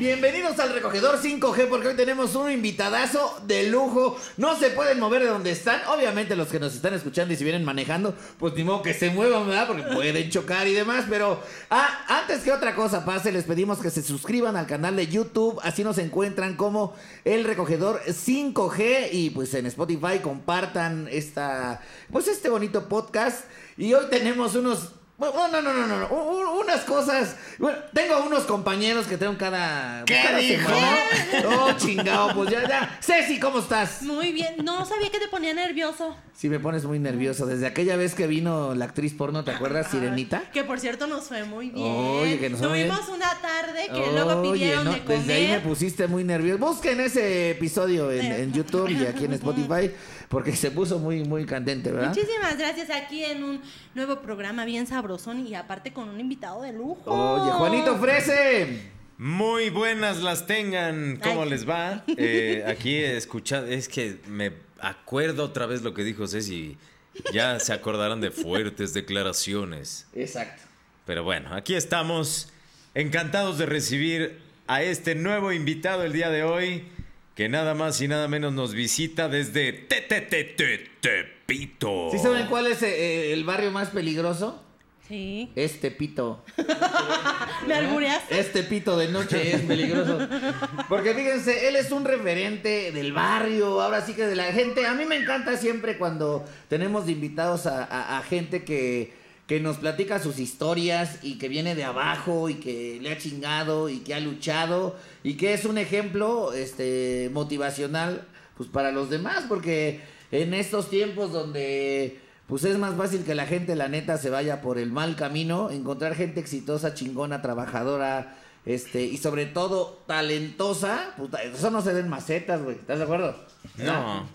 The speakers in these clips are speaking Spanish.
Bienvenidos al recogedor 5G porque hoy tenemos un invitadazo de lujo. No se pueden mover de donde están. Obviamente los que nos están escuchando y si vienen manejando, pues ni modo que se muevan, ¿verdad? Porque pueden chocar y demás. Pero ah, antes que otra cosa pase, les pedimos que se suscriban al canal de YouTube. Así nos encuentran como el recogedor 5G y pues en Spotify compartan esta, pues este bonito podcast. Y hoy tenemos unos bueno, no, no, no, no, no. Unas cosas. Bueno, tengo unos compañeros que tengo cada. ¿Qué cada dijo? semana. Oh, chingado, pues ya, ya. Ceci, ¿cómo estás? Muy bien. No sabía que te ponía nervioso. Sí, me pones muy nervioso. Desde aquella vez que vino la actriz porno, ¿te acuerdas, Sirenita? Que por cierto nos fue muy bien. Oye, que nos fue muy Tuvimos una tarde que luego pidieron no, de comer. desde ahí me pusiste muy nervioso. Busquen ese episodio en, en YouTube y aquí en Spotify, porque se puso muy, muy candente, ¿verdad? Muchísimas gracias aquí en un nuevo programa bien sabrosón y aparte con un invitado de lujo. Oye, Juanito Frese. Muy buenas las tengan. ¿Cómo Ay. les va? Eh, aquí escuchando, es que me acuerdo otra vez lo que dijo Ceci. Ya se acordarán de fuertes declaraciones. Exacto. Pero bueno, aquí estamos encantados de recibir a este nuevo invitado el día de hoy, que nada más y nada menos nos visita desde Te- Te- Te- Te- Tepito. ¿Sí saben cuál es eh, el barrio más peligroso? Sí. Este pito. ¿Me albureaste? Este pito de noche es peligroso. Porque fíjense, él es un referente del barrio, ahora sí que de la gente. A mí me encanta siempre cuando tenemos invitados a, a- a gente que, que nos platica sus historias y que viene de abajo y que le ha chingado y que ha luchado y que es un ejemplo este, motivacional pues para los demás. Porque en estos tiempos donde pues es más fácil que la gente, la neta, se vaya por el mal camino, encontrar gente exitosa, chingona, trabajadora, este, y sobre todo talentosa, puta, eso no se den macetas, güey, ¿estás de acuerdo? No,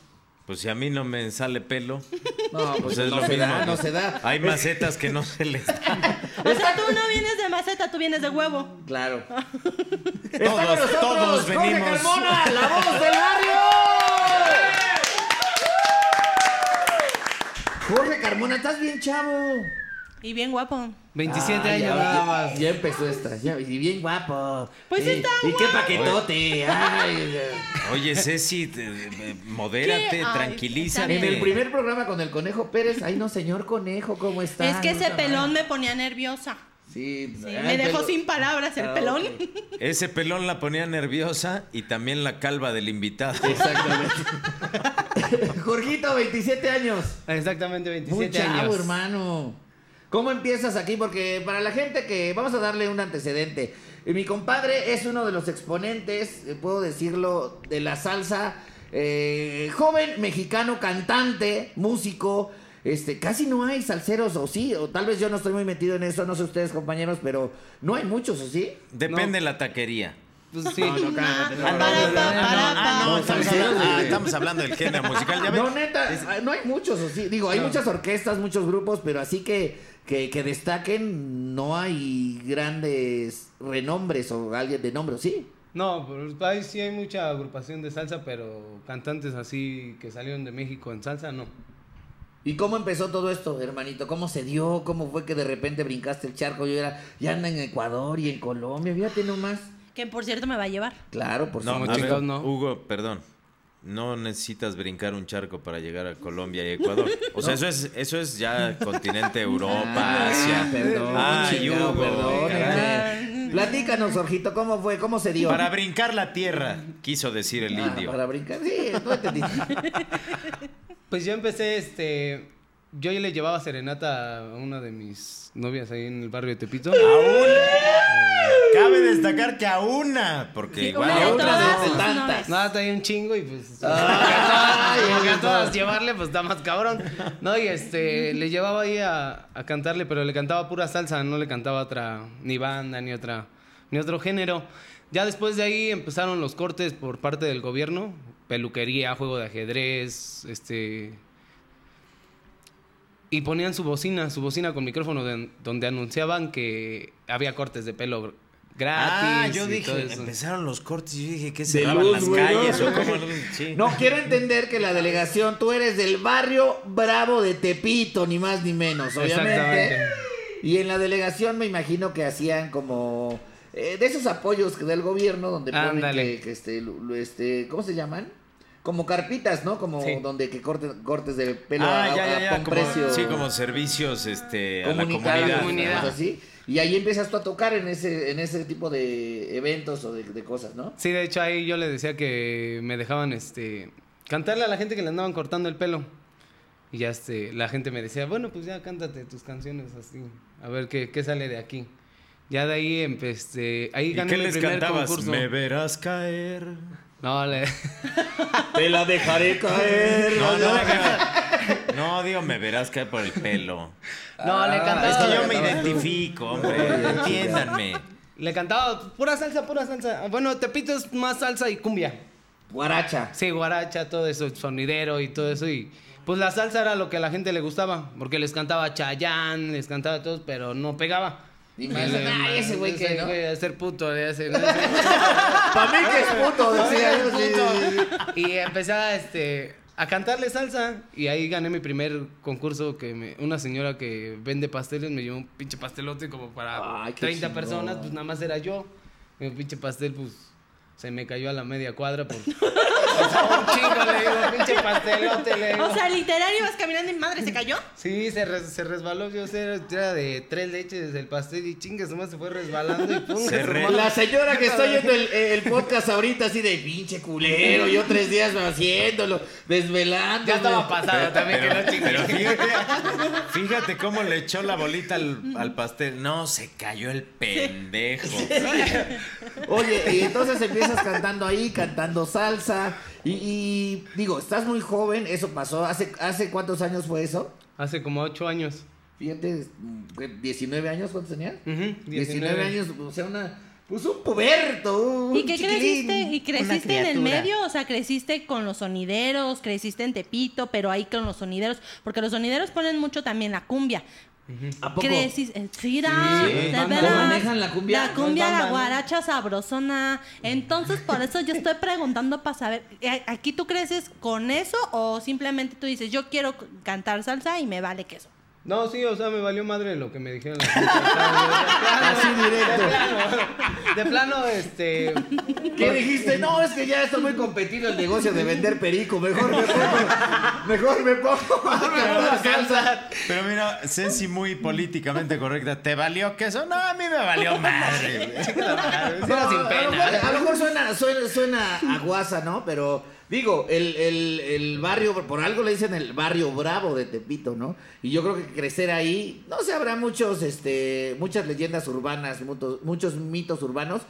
pues si a mí no me sale pelo, No, pues, pues es no lo se mismo. da, no se da. Hay macetas que no se les dan. O sea, tú no vienes de maceta, tú vienes de huevo. Claro. Está Todos- con nosotros todos Jorge venimos. Carmona, la voz del barrio. Jorge Carmona, estás bien chavo. Y bien guapo. 27 Ay, años ya, nada ya- más. Ya empezó esta, ya, y bien guapo. Pues y, está Y qué paquetote. Ay, Oye, Ceci, te- eh, modérate. Ay, tranquilízate. En el primer programa con el Conejo Pérez, ay no, señor Conejo, ¿cómo está? es que ese No, pelón me ponía nerviosa. Sí, Sí, ay, me dejó pelo- sin palabras el Ah, pelón. Ese pelón la ponía nerviosa y también la calva del invitado. Exactamente. Jorgito, 27 años. Exactamente Muy 27 chavo, años. hermano. ¿Cómo empiezas aquí? Porque para la gente que vamos a darle un antecedente. Mi compadre es uno de los exponentes, eh, puedo decirlo, de la salsa. eh, joven mexicano, cantante, músico. Este, casi no hay salseros, o sí, o tal vez yo no estoy muy metido en eso, no sé ustedes compañeros, pero no hay muchos, ¿o sí? Depende de la taquería. Pues sí. No, no, cállate, Ah, estamos, hablando, ah, güey. estamos hablando del género musical. Ya ves, No, neta, ah, no hay muchos, o sí. Digo, hay muchas orquestas, muchos grupos, pero así que, que, que destaquen, no hay grandes renombres o alguien de nombre, ¿o sí? No, pues ahí sí hay mucha agrupación de salsa, pero cantantes así que salieron de México en salsa, no. ¿Y cómo empezó todo esto, hermanito? ¿Cómo se dio? ¿Cómo fue que de repente brincaste el charco? Yo era, ya anda en Ecuador y en Colombia, fíjate nomás. Que por cierto me va a llevar. Claro, por No, ver, chingados, no. Hugo, perdón. No necesitas brincar un charco para llegar a Colombia y Ecuador. O sea, eso es, eso es ya continente Europa, Ah, Asia. Perdón, Ay, chingado, Hugo, perdóneme. caray. Platícanos, Jorgito, ¿cómo fue? ¿Cómo se dio? Para brincar la tierra, quiso decir el Ah, indio. para brincar, sí, no entendí. Pues yo empecé, este... Yo ya le llevaba serenata a una de mis novias ahí en el barrio de Tepito. Aún. Cabe destacar que a una, porque Sí, igual una de a otra otra todas de tantas. Nada, traía un chingo y pues... Ay, porque a todas llevarle, pues está más cabrón. No, y este, le llevaba ahí a, a cantarle, pero le cantaba pura salsa, no le cantaba otra, ni banda, ni otra, ni otro género. Ya después de ahí empezaron los cortes por parte del gobierno, peluquería, juego de ajedrez, este... Y ponían su bocina, su bocina con micrófono de- donde anunciaban que había cortes de pelo gratis. Ah, yo y todo dije, eso. empezaron los cortes y yo dije, ¿qué De cerraban las calles o cómo? Sí. No, quiero entender que la delegación, tú eres del barrio Bravo de Tepito, ni más ni menos, obviamente. Exactamente. Y en la delegación me imagino que hacían como eh, de esos apoyos que da el gobierno donde ponen que, que este, este, ¿cómo se llaman? Como carpitas, ¿no? Como Sí. donde que corten, cortes de pelo ah, a, ya, a- ya, como- precio. sí, como servicios este, a la comunidad. comunidad. cosas así. Y ahí empiezas tú a tocar en ese, en ese tipo de eventos o de, de cosas, ¿no? Sí, de hecho ahí yo le decía que me dejaban este cantarle a la gente que le andaban cortando el pelo. Y ya este, la gente me decía, bueno, pues ya cántate tus canciones así, a ver qué, qué sale de aquí. Ya de ahí empecé, ahí ¿Y gané qué mi les primer cantabas? concurso. Me verás caer. No, le... Te la dejaré caer. No, no, digo, no, digo, me verás caer por el pelo. no, le Ah, cantaba. Es que yo me identifico, hombre. Entiéndanme. Le cantaba pura salsa, pura salsa. Bueno, Tepito es más salsa y cumbia. Guaracha. Sí, guaracha, todo eso, sonidero y todo eso. Y pues la salsa era lo que a la gente le gustaba. Porque les cantaba Chayán, les cantaba a todos, pero no pegaba. Y me dicen, "Ay, ese güey que, ¿no?" a ser puto, no. Para mí que es puto, decía yo. sí, sí, sí. Y empecé a, este, a cantarle salsa. Y ahí gané mi primer concurso que me- una señora que vende pasteles me llevó un pinche pastelote como para Ay, qué 30 chingón. personas. Pues nada más era yo. Un pinche pastel, pues se me cayó a la media cuadra por. un chingo, le digo, pinche pastelote, le digo. O sea, literal ibas caminando y madre se cayó. Sí, se, res- se resbaló, yo sé, era de tres leches el pastel y chingue, nomás se fue resbalando y pum. Se re-. La señora que está oyendo el, el podcast ahorita así de pinche culero, yo tres días haciéndolo, desvelando. Ya estaba pasado también, que no pero fíjate, fíjate cómo le echó la bolita al, al pastel. No, se cayó el pendejo. Oye, y entonces empiezas cantando ahí, cantando salsa. Y, y, digo, estás muy joven, eso pasó. ¿Hace, ¿Hace cuántos años fue eso? Hace como ocho años. Fíjate, mm, 19 años, ¿cuántos tenías? Ujú, 19 años, o sea, una. Pues un puberto. un ¿Y qué creciste? ¿Y creciste en el medio? O sea, creciste con los sonideros, creciste en Tepito, pero ahí con los sonideros, porque los sonideros ponen mucho también la cumbia. ¿A poco? Creciste, sí, da, Sí, de banda. veras. ¿Cómo manejan la cumbia? La cumbia, No la guaracha sabrosona. Entonces, por eso yo estoy preguntando para saber, ¿a- ¿aquí tú creces con eso o simplemente tú dices, yo quiero cantar salsa y me vale queso? No, sí, o sea, me valió madre lo que me dijeron. las chicas. Así directo. De plano, de plano, este... ¿Qué dijiste? No, es que ya está muy competido el negocio de vender perico. Mejor me pongo. Mejor me pongo a cantar salsa. Pero mira, Ceci muy políticamente correcta. ¿Te valió queso? No, a mí me valió madre. Sin No, A lo pena. mejor, a lo mejor suena, suena, suena a guasa, ¿no? Pero digo, el, el, el barrio, por algo le dicen el barrio bravo de Tepito, ¿no? Y yo creo que crecer ahí, no sé, habrá muchos, este, muchas leyendas urbanas, muchos, muchos mitos urbanos,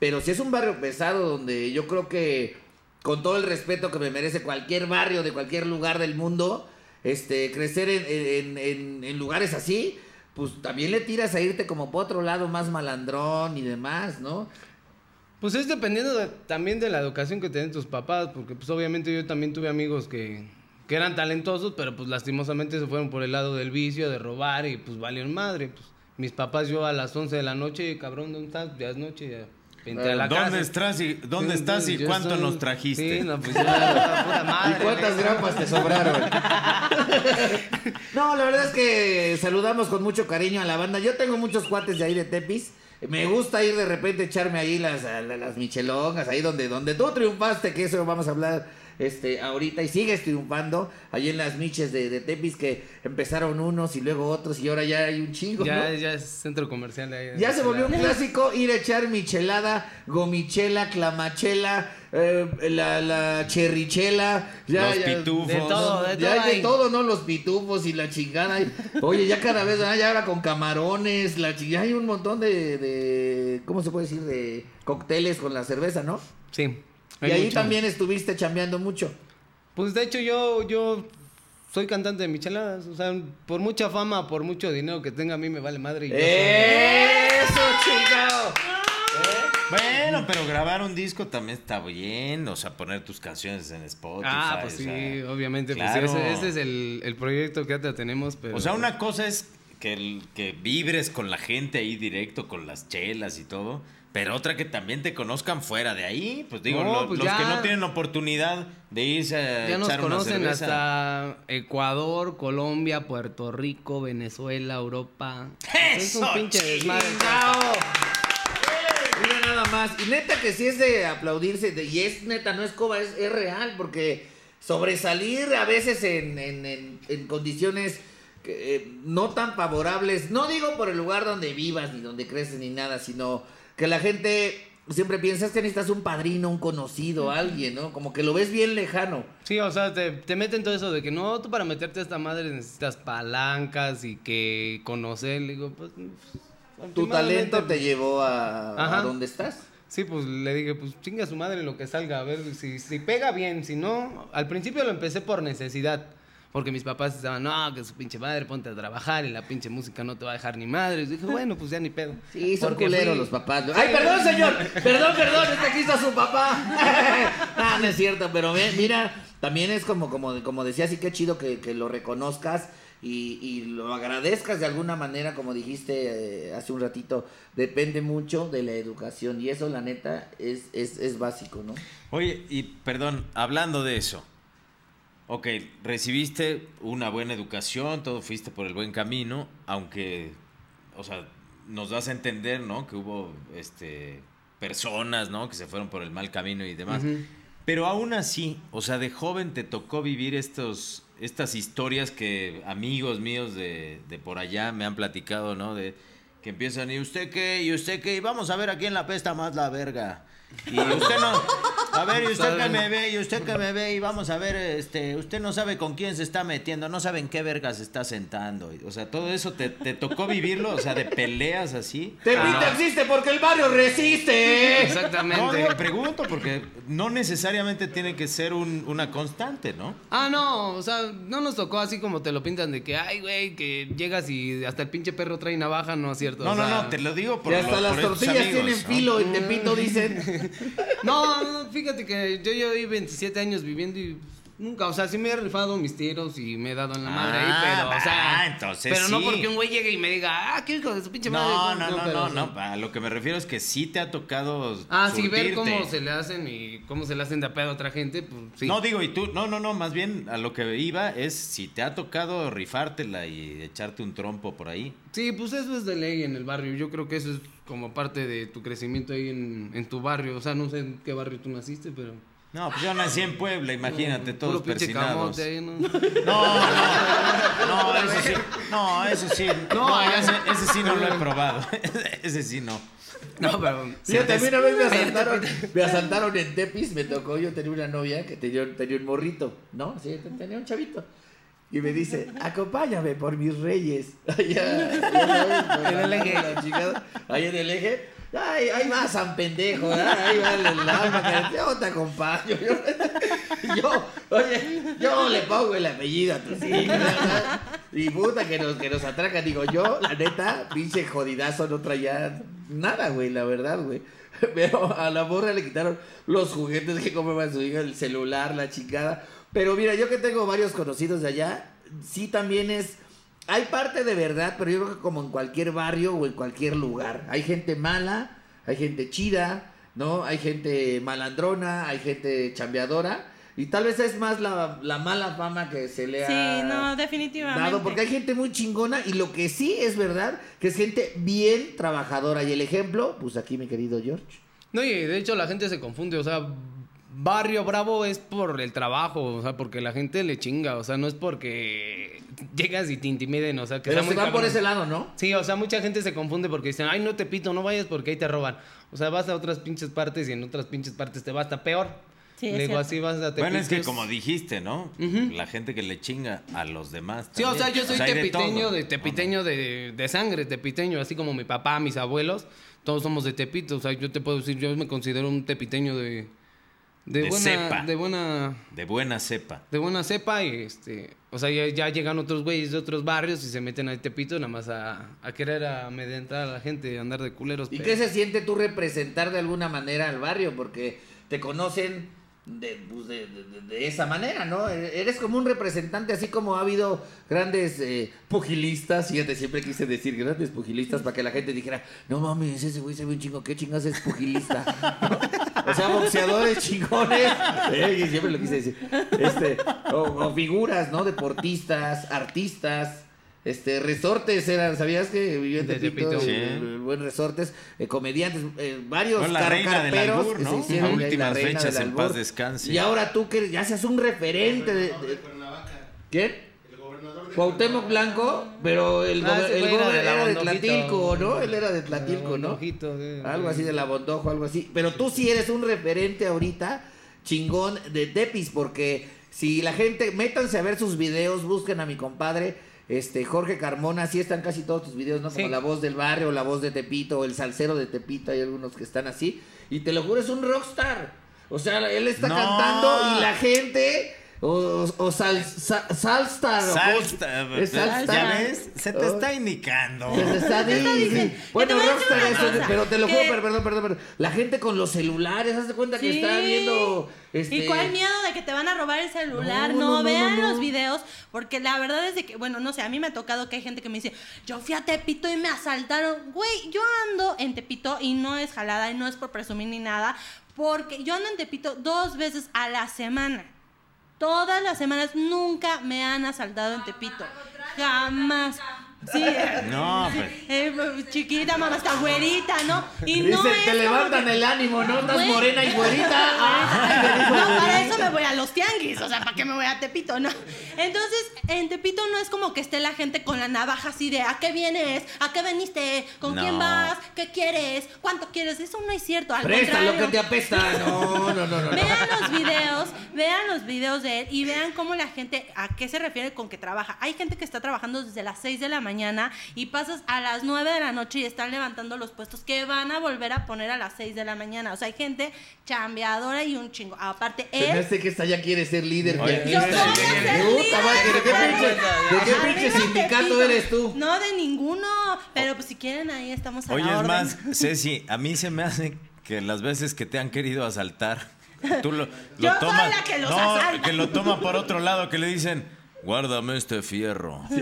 pero si es un barrio pesado donde yo creo que, con todo el respeto que me merece cualquier barrio de cualquier lugar del mundo, este, crecer en, en, en- en lugares así, pues también le tiras a irte como por otro lado más malandrón y demás, ¿no? Pues es dependiendo de- también de la educación que tienen tus papás, porque pues obviamente yo también tuve amigos que, que eran talentosos, pero pues lastimosamente se fueron por el lado del vicio, de robar y pues valieron madre. Pues mis papás yo a las 11 de la noche, cabrón, ¿dónde estás? Ya es noche, ya a la casa. ¿Dónde estás y, dónde estás y Yo cuánto soy- nos trajiste? Sí, no, pues ya, la puta madre. ¿Y cuántas güey. grapas te sobraron? no, la verdad es que saludamos con mucho cariño a la banda. Yo tengo muchos cuates de ahí de Tepis. Me gusta ir de repente echarme ahí las, a- la- las michelongas, ahí donde, donde tú triunfaste, que eso vamos a hablar este ahorita y sigues triunfando, ahí en las miches de, de Tepis que empezaron unos y luego otros y ahora ya hay un chingo, Ya, ¿no? ya es centro comercial de ahí. Ya se volvió un clásico ir a echar michelada, gomichela, clamachela, eh, la, la cherrichela, ya, Los ya- pitufos. De todo, de ya todo. hay de todo, ¿no? Los pitufos y la chingada. Oye, ya cada vez, ah, ya ahora con camarones, la ya hay un montón de, de, ¿cómo se puede decir? De cócteles con la cerveza, ¿no? Sí. Y hay ahí mucho. también estuviste chambeando mucho. Pues de hecho yo, yo soy cantante de micheladas. O sea, por mucha fama, por mucho dinero que tenga, a mí me vale madre. y yo soy- ¡Eso, chingado! Bueno, pero grabar un disco también está bien. O sea, poner tus canciones en Spotify. Ah, pues o sí, sea, obviamente. claro. Pues ese, ese es el, el proyecto que ahora tenemos. Pero... O sea, una cosa es que, el- que vibres con la gente ahí directo, con las chelas y todo. Pero otra que también te conozcan fuera de ahí. Pues digo, No, lo- pues los ya- que no tienen oportunidad de irse a Ya nos echar una conocen hasta Ecuador, Colombia, Puerto Rico, Venezuela, Europa. Es un ¡Eso, pinche desmadre. Mira nada más. Y neta que sí es de aplaudirse. de- y es neta, no es coba, es, es real. Porque sobresalir a veces en, en- en- en condiciones que, eh, no tan favorables. No digo por el lugar donde vivas, ni donde creces, ni nada, sino que la gente siempre piensa "Es que necesitas un padrino, un conocido, alguien, ¿no? Como que lo ves bien lejano. Sí, o sea, te, te meten todo eso de que no, tú para meterte a esta madre necesitas palancas y que conocer. Le digo, pues. Tu últimamente, talento te llevó a, a donde estás. Sí, pues le dije, pues chinga su madre lo que salga, a ver si, si pega bien, si no. Al principio lo empecé por necesidad. Porque mis papás estaban, no, que su pinche madre, ponte a trabajar y la pinche música no te va a dejar ni madre. Y dije, bueno, pues ya ni pedo. Sí, son culeros los papás. Ay, perdón, señor. Perdón, perdón, este aquí está su papá. ah, no es cierto, pero ve, mira, también es como, como, como decía, sí que chido que, que lo reconozcas y, y lo agradezcas de alguna manera, como dijiste eh, hace un ratito, depende mucho de la educación y eso, la neta, es, es, es básico, ¿no? Oye, y perdón, hablando de eso. Ok, recibiste una buena educación, todo fuiste por el buen camino, aunque, o sea, nos das a entender, ¿no? Que hubo, este, personas, ¿no? Que se fueron por el mal camino y demás. Pero aún así, o sea, de joven te tocó vivir estos, estas historias que amigos míos de, de por allá me han platicado, ¿no? De que empiezan, ¿y usted qué? ¿Y usted qué? Y vamos a ver a quién la pesta más la verga. Y usted no, a ver, y usted que me ve, y usted que me ve, y vamos a ver, este, usted no sabe con quién se está metiendo, no sabe en qué verga se está sentando. O sea, todo eso te, te tocó vivirlo, o sea, de peleas así. Tepito existe porque el barrio resiste. No, Exactamente. digo, pregunto, porque no necesariamente tiene que ser un- una constante, ¿no? Ah, no, o sea, no nos tocó así como te lo pintan de que, ay, güey, que llegas y hasta el pinche perro trae navaja, no es cierto. No, o no, sea, no, te lo digo por Y hasta lo- las tortillas amigos, tienen ¿no? filo, en Tepito dicen. No, no, fíjate que yo llevo 27 años viviendo y nunca, o sea, sí me he rifado mis tiros y me he dado en la madre ahí, Ah, pero, o sea, entonces pero no porque un güey llegue y me diga, ah, qué hijo de su pinche madre. No, no, no, no, a lo que me refiero es que sí te ha tocado Ah, sí, ver cómo se le hacen y cómo se le hacen de a pedo a otra gente, pues sí. No digo, y tú, no, no, no, más bien a lo que iba es si te ha tocado rifártela y echarte un trompo por ahí. Sí, pues eso es de ley en el barrio. Yo creo que eso es como parte de tu crecimiento ahí en, en tu barrio. O sea, no sé en qué barrio tú naciste, pero. No, pues yo nací en Puebla, imagínate, todos persinados. ahí, ¿no? No, no, no, eso sí, no, eso sí, no, ese, ese sí no lo he probado, ese sí no. No, pero. A mí una vez me asaltaron, me asaltaron en Tepis, me tocó, yo tenía una novia que tenía, tenía un morrito, ¿no? Sí, tenía un chavito. Y me dice, acompáñame por mis reyes. Allá, sabes, por En el eje. en el. Ay, ahí va San Pendejo, ¿verdad? ahí va el, que yo te acompaño. Yo, yo, oye, yo le pongo el apellido a tus hijos. Y puta que nos, que nos atracan. Digo, yo, la neta, pinche jodidazo, no traía nada, güey, la verdad, güey. Pero a la morra le quitaron los juguetes que compraba su hija, el celular, la chingada. Pero mira, yo que tengo varios conocidos de allá, sí también es. Hay parte de verdad, pero yo creo que como en cualquier barrio o en cualquier lugar. Hay gente mala, hay gente chida, ¿no? Hay gente malandrona, hay gente chambeadora. Y tal vez es más la, la mala fama que se le ha Sí, no, definitivamente. dado, porque hay gente muy chingona y lo que sí es verdad, que es gente bien trabajadora. Y el ejemplo, pues aquí mi querido George. No, y de hecho la gente se confunde, o sea, barrio bravo es por el trabajo, o sea, porque la gente le chinga, o sea, no es porque llegas y te intimiden, o sea, que Pero se muy van por ese lado, ¿no? Sí, o sea, mucha gente se confunde porque dicen, ay, no te pito, no vayas porque ahí te roban. O sea, vas a otras pinches partes y en otras pinches partes te va hasta peor. Sí, Le digo, así vas a Bueno, es que como dijiste, ¿no? La gente que le chinga a los demás. Sí, o sea, yo soy tepiteño, de, ¿no? tepiteño de, de sangre, tepiteño, así como mi papá, mis abuelos, todos somos de Tepito, o sea, yo te puedo decir, yo me considero un tepiteño de, de, De buena, cepa. de buena, De buena cepa. de buena cepa y este, o sea, ya, ya llegan otros güeyes de otros barrios y se meten a Tepito nada más a, a querer amedrentar a la gente, andar de culeros. ¿Y pero- qué se siente tú representar de alguna manera al barrio? Porque te conocen de, pues, de, de- de esa manera, ¿no? E- Eres como un representante, así como ha habido grandes eh, pugilistas, fíjate, siempre quise decir grandes pugilistas para que la gente dijera, no mames, ese güey se ve un chingo, ¿qué chingas es pugilista? O sea, boxeadores chingones, eh, siempre lo quise decir, este, o, o figuras, ¿no? Deportistas, artistas, Este, resortes eran, ¿sabías que vivió en De Tepito? Sí. buen resortes, eh, comediantes, eh, varios Fue la reina del albur, que ¿no? A últimas reina fechas, del en paz descanse. Y ahora tú que ya seas un referente de... de- ¿Quién? Cuauhtémoc Blanco, pero el, Ah, el era de era de. Tlatilco, ¿no? Él era de Tlatilco, ¿no? Algo así de la Bondojo, algo así. Pero tú sí eres un referente ahorita chingón de Tepis, porque si la gente, métanse a ver sus videos, busquen a mi compadre, este Jorge Carmona, así están casi todos tus videos, ¿no? Como la voz del barrio, la voz de Tepito, o el salsero de Tepito, hay algunos que están así. Y te lo juro, es un rockstar. O sea, él está No. cantando y la gente... O, o sal, sa- Salstar. o Es Salstar. ¿Ya ves? Se te está indicando. Se está diciendo. Bueno, Rockstar eso, pero te lo juro, pero, perdón, perdón, perdón. La gente con los celulares, haz de cuenta que Sí. está viendo. Este... ¿Y cuál miedo de que te van a robar el celular? No, No, no, no, vean no, no. los videos, porque la verdad es de que, bueno, no sé, a mí me ha tocado que hay gente que me dice, yo fui a Tepito y me asaltaron. Güey, yo ando en Tepito y no es jalada y no es por presumir ni nada, porque yo ando en Tepito dos veces a la semana. Todas las semanas nunca me han asaltado en Tepito. Jamás. Sí, No, pues. eh, chiquita, mamá, está güerita, ¿no? Y no Dice, es te levantan que- el ánimo, ¿no? Estás morena y güerita. Ay, me dijo No, para eso me voy a los tianguis, o sea, ¿para qué me voy a Tepito? No. Entonces, en Tepito no es como que esté la gente con la navaja así de ¿a qué vienes? ¿A qué veniste? ¿Con No. quién vas? ¿Qué quieres? ¿Cuánto quieres? Eso no es cierto. Al Presta lo que contrario. te apesta. No, no, no, no. no. Vean los videos, vean los videos de él y vean cómo la gente, a qué se refiere con que trabaja. Hay gente que está trabajando desde las 6 de la mañana y pasas a las 9 de la noche y están levantando los puestos que van a volver a poner a las 6 de la mañana. O sea, hay gente chambeadora y un chingo. Aparte, Se me él... hace que esta ya quiere ser líder. Oye, ya Yo quiere voy a ser- ser Puta líder. madre, ¿De qué pinche, sindicato eres tú? No, de ninguno. Pero pues si quieren, ahí estamos a Oye, la es orden. más, Ceci, a mí se me hace que las veces que te han querido asaltar, tú lo, Yo lo soy tomas. la que los no, asalta. que lo toma por otro lado, que le dicen, guárdame este fierro. Y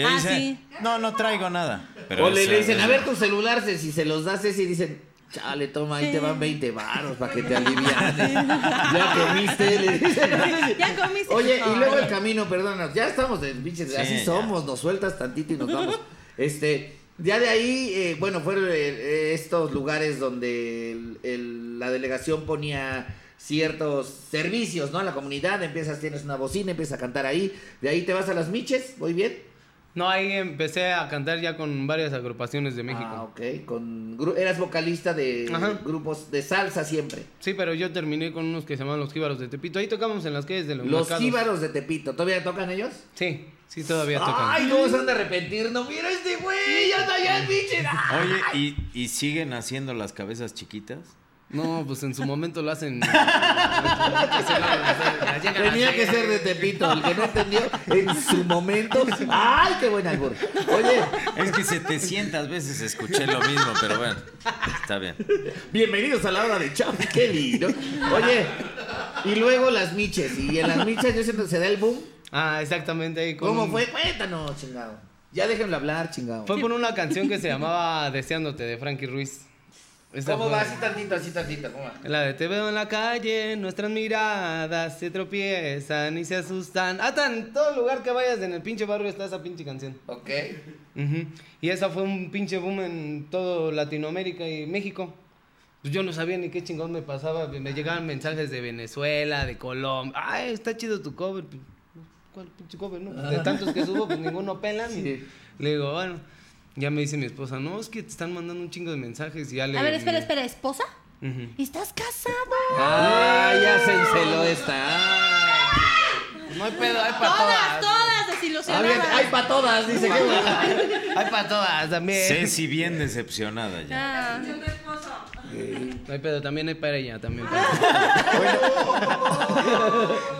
él Ah, dice, sí. no, no traigo nada. Pero O le, dicen, a ver tu celular, si se los das ese y dicen, chale, toma, ahí te van 20 varos para que te alivianes. ya comiste, le dicen. Ya comiste. Oye, y luego el camino, perdónanos, ya estamos de pinches, Sí, así ya. somos, nos sueltas tantito y nos vamos. Este, ya de ahí, eh, bueno, fueron eh, estos lugares donde el- el- la delegación ponía ciertos servicios, ¿no? A la comunidad, empiezas, tienes una bocina, empiezas a cantar ahí, de ahí te vas a las miches, muy bien. No, ahí empecé a cantar ya con varias agrupaciones de México. Ah, ok, con, eras vocalista de Ajá. grupos de salsa siempre. Sí, pero yo terminé con unos que se llaman Los Jíbaros de Tepito. Ahí tocamos en las calles de los, Los mercados. jíbaros de Tepito, ¿todavía tocan ellos? Sí, sí, todavía tocan. Ay, ¿cómo se han de arrepentir? No, mira este güey, ya está allá el pinche. Oye, ¿y, ¿y siguen haciendo las cabezas chiquitas? No, pues en su momento lo hacen. Tenía que ser de Tepito, el que no entendió en su momento. ¡Ay, qué buen albur! Oye, Es que 700 veces escuché lo mismo, pero bueno, está bien. bienvenidos a la hora de Chap Kelly, ¿no? Oye, y luego las miches, y en las miches yo siento que se da el boom. Ah, exactamente ahí. con ¿Cómo fue? Cuéntanos, chingado. Ya déjenlo hablar, chingado. Fue por una canción que se llamaba Deseándote de Frankie Ruiz. Esa ¿Cómo fue- va? Así tantito, así tantito, ¿cómo va? La de te veo en la calle, nuestras miradas se tropiezan y se asustan. Hasta en todo lugar que vayas en el pinche barrio está esa pinche canción. Ok. Ujú. Y esa fue un pinche boom en todo Latinoamérica y México. Pues yo no sabía ni qué chingón me pasaba. Me llegaban mensajes de Venezuela, de Colombia. Ay, está chido tu cover. Pues, ¿Cuál pinche cover, no? De tantos que subo, pues ninguno pelan. Y Sí. Le digo, bueno. Ya me dice mi esposa, no, es que te están mandando un chingo de mensajes y ya le... A ver, espera, espera, ¿esposa? Ujú. ¿Estás casado? Ah, ya se enceló esta. No hay pedo, hay para Todas, todas. todas Ah, desilusionadas. hay para todas, dice que. Hay para todas también. Ceci bien decepcionada ya. Ah. No hay pedo, también hay para ella, también para ella.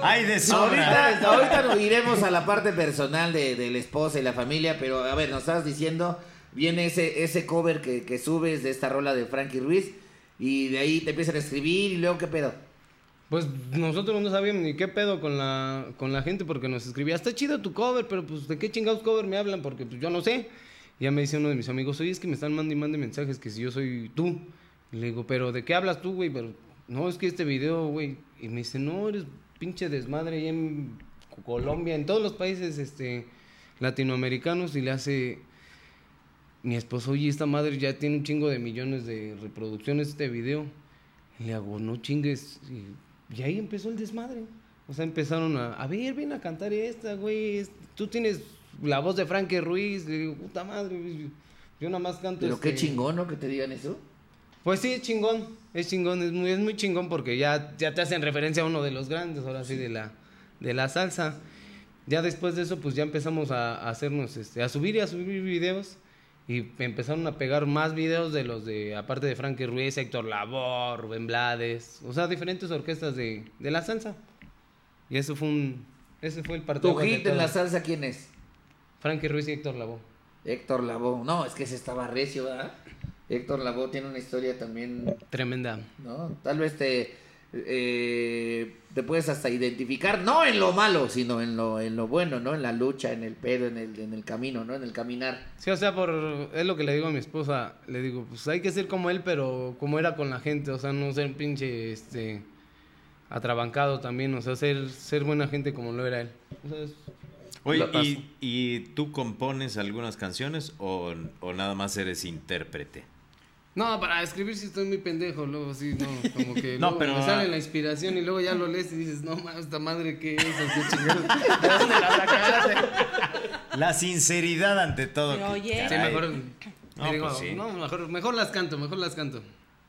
¡Ay, de sobra! Ahorita, ahorita nos iremos a la parte personal de, de la esposa y la familia, pero a ver, nos estabas diciendo, viene ese, ese cover que, que subes de esta rola de Frankie Ruiz y de ahí te empiezan a escribir y luego qué pedo. Pues nosotros no sabíamos ni qué pedo con la, con la gente porque nos escribía, está chido tu cover, pero pues de qué chingados cover me hablan porque pues yo no sé. Y ya me dice uno de mis amigos, oye, es que me están mandando y mande mensajes que si yo soy tú. Le digo, pero ¿de qué hablas tú, güey? Pero no, es que este video, güey. Y me dice, no, eres pinche desmadre ahí en Colombia, en todos los países, este, latinoamericanos y le hace mi esposo, oye, esta madre ya tiene un chingo de millones de reproducciones este video. Y le hago, no chingues. Y, y ahí empezó el desmadre. O sea, empezaron a, a ver, ven a cantar esta, güey. Tú tienes la voz de Frankie Ruiz. Le digo, puta madre, güey, yo nada más canto. Pero qué este- chingón, ¿no? Que te digan eso. Pues sí, es chingón, es chingón, es muy, es muy chingón porque ya, ya te hacen referencia a uno de los grandes, ahora sí, de la, de la salsa. Ya después de eso, pues ya empezamos a, a hacernos, este, a subir y a subir videos. Y empezaron a pegar más videos de los de, aparte de Frankie Ruiz, Héctor Lavoe, Rubén Blades, o sea, diferentes orquestas de, de la salsa. Y eso fue un, ese fue el Tu partido. hit en la salsa, ¿quién es? Frankie Ruiz y Héctor Lavoe. Héctor Lavoe. No, es que ese estaba recio, ¿verdad? Héctor Lavoe tiene una historia también, Tremenda. ¿no? Tal vez te, eh, te puedes hasta identificar, no en lo malo, sino en lo, en lo bueno, ¿no? En la lucha, en el pedo, en el, en el camino, ¿no? En el caminar. Sí, o sea, por es lo que le digo a mi esposa, le digo, pues hay que ser como él, pero como era con la gente, o sea, no ser un pinche este atrabancado también, o sea, ser ser buena gente como lo era él. O sea, es- Oye. ¿y, y tú compones algunas canciones o, o nada más eres intérprete? No, para escribir sí estoy muy pendejo, luego sí, no, como que No, luego pero- me sale la inspiración y luego ya lo lees y dices, no mames, esta madre qué es, qué chingados, ¿de dónde la sacaste? La sinceridad ante todo. Pero que- oye. Sí, mejor, No, me digo, pues sí. no, mejor, mejor las canto, mejor las canto.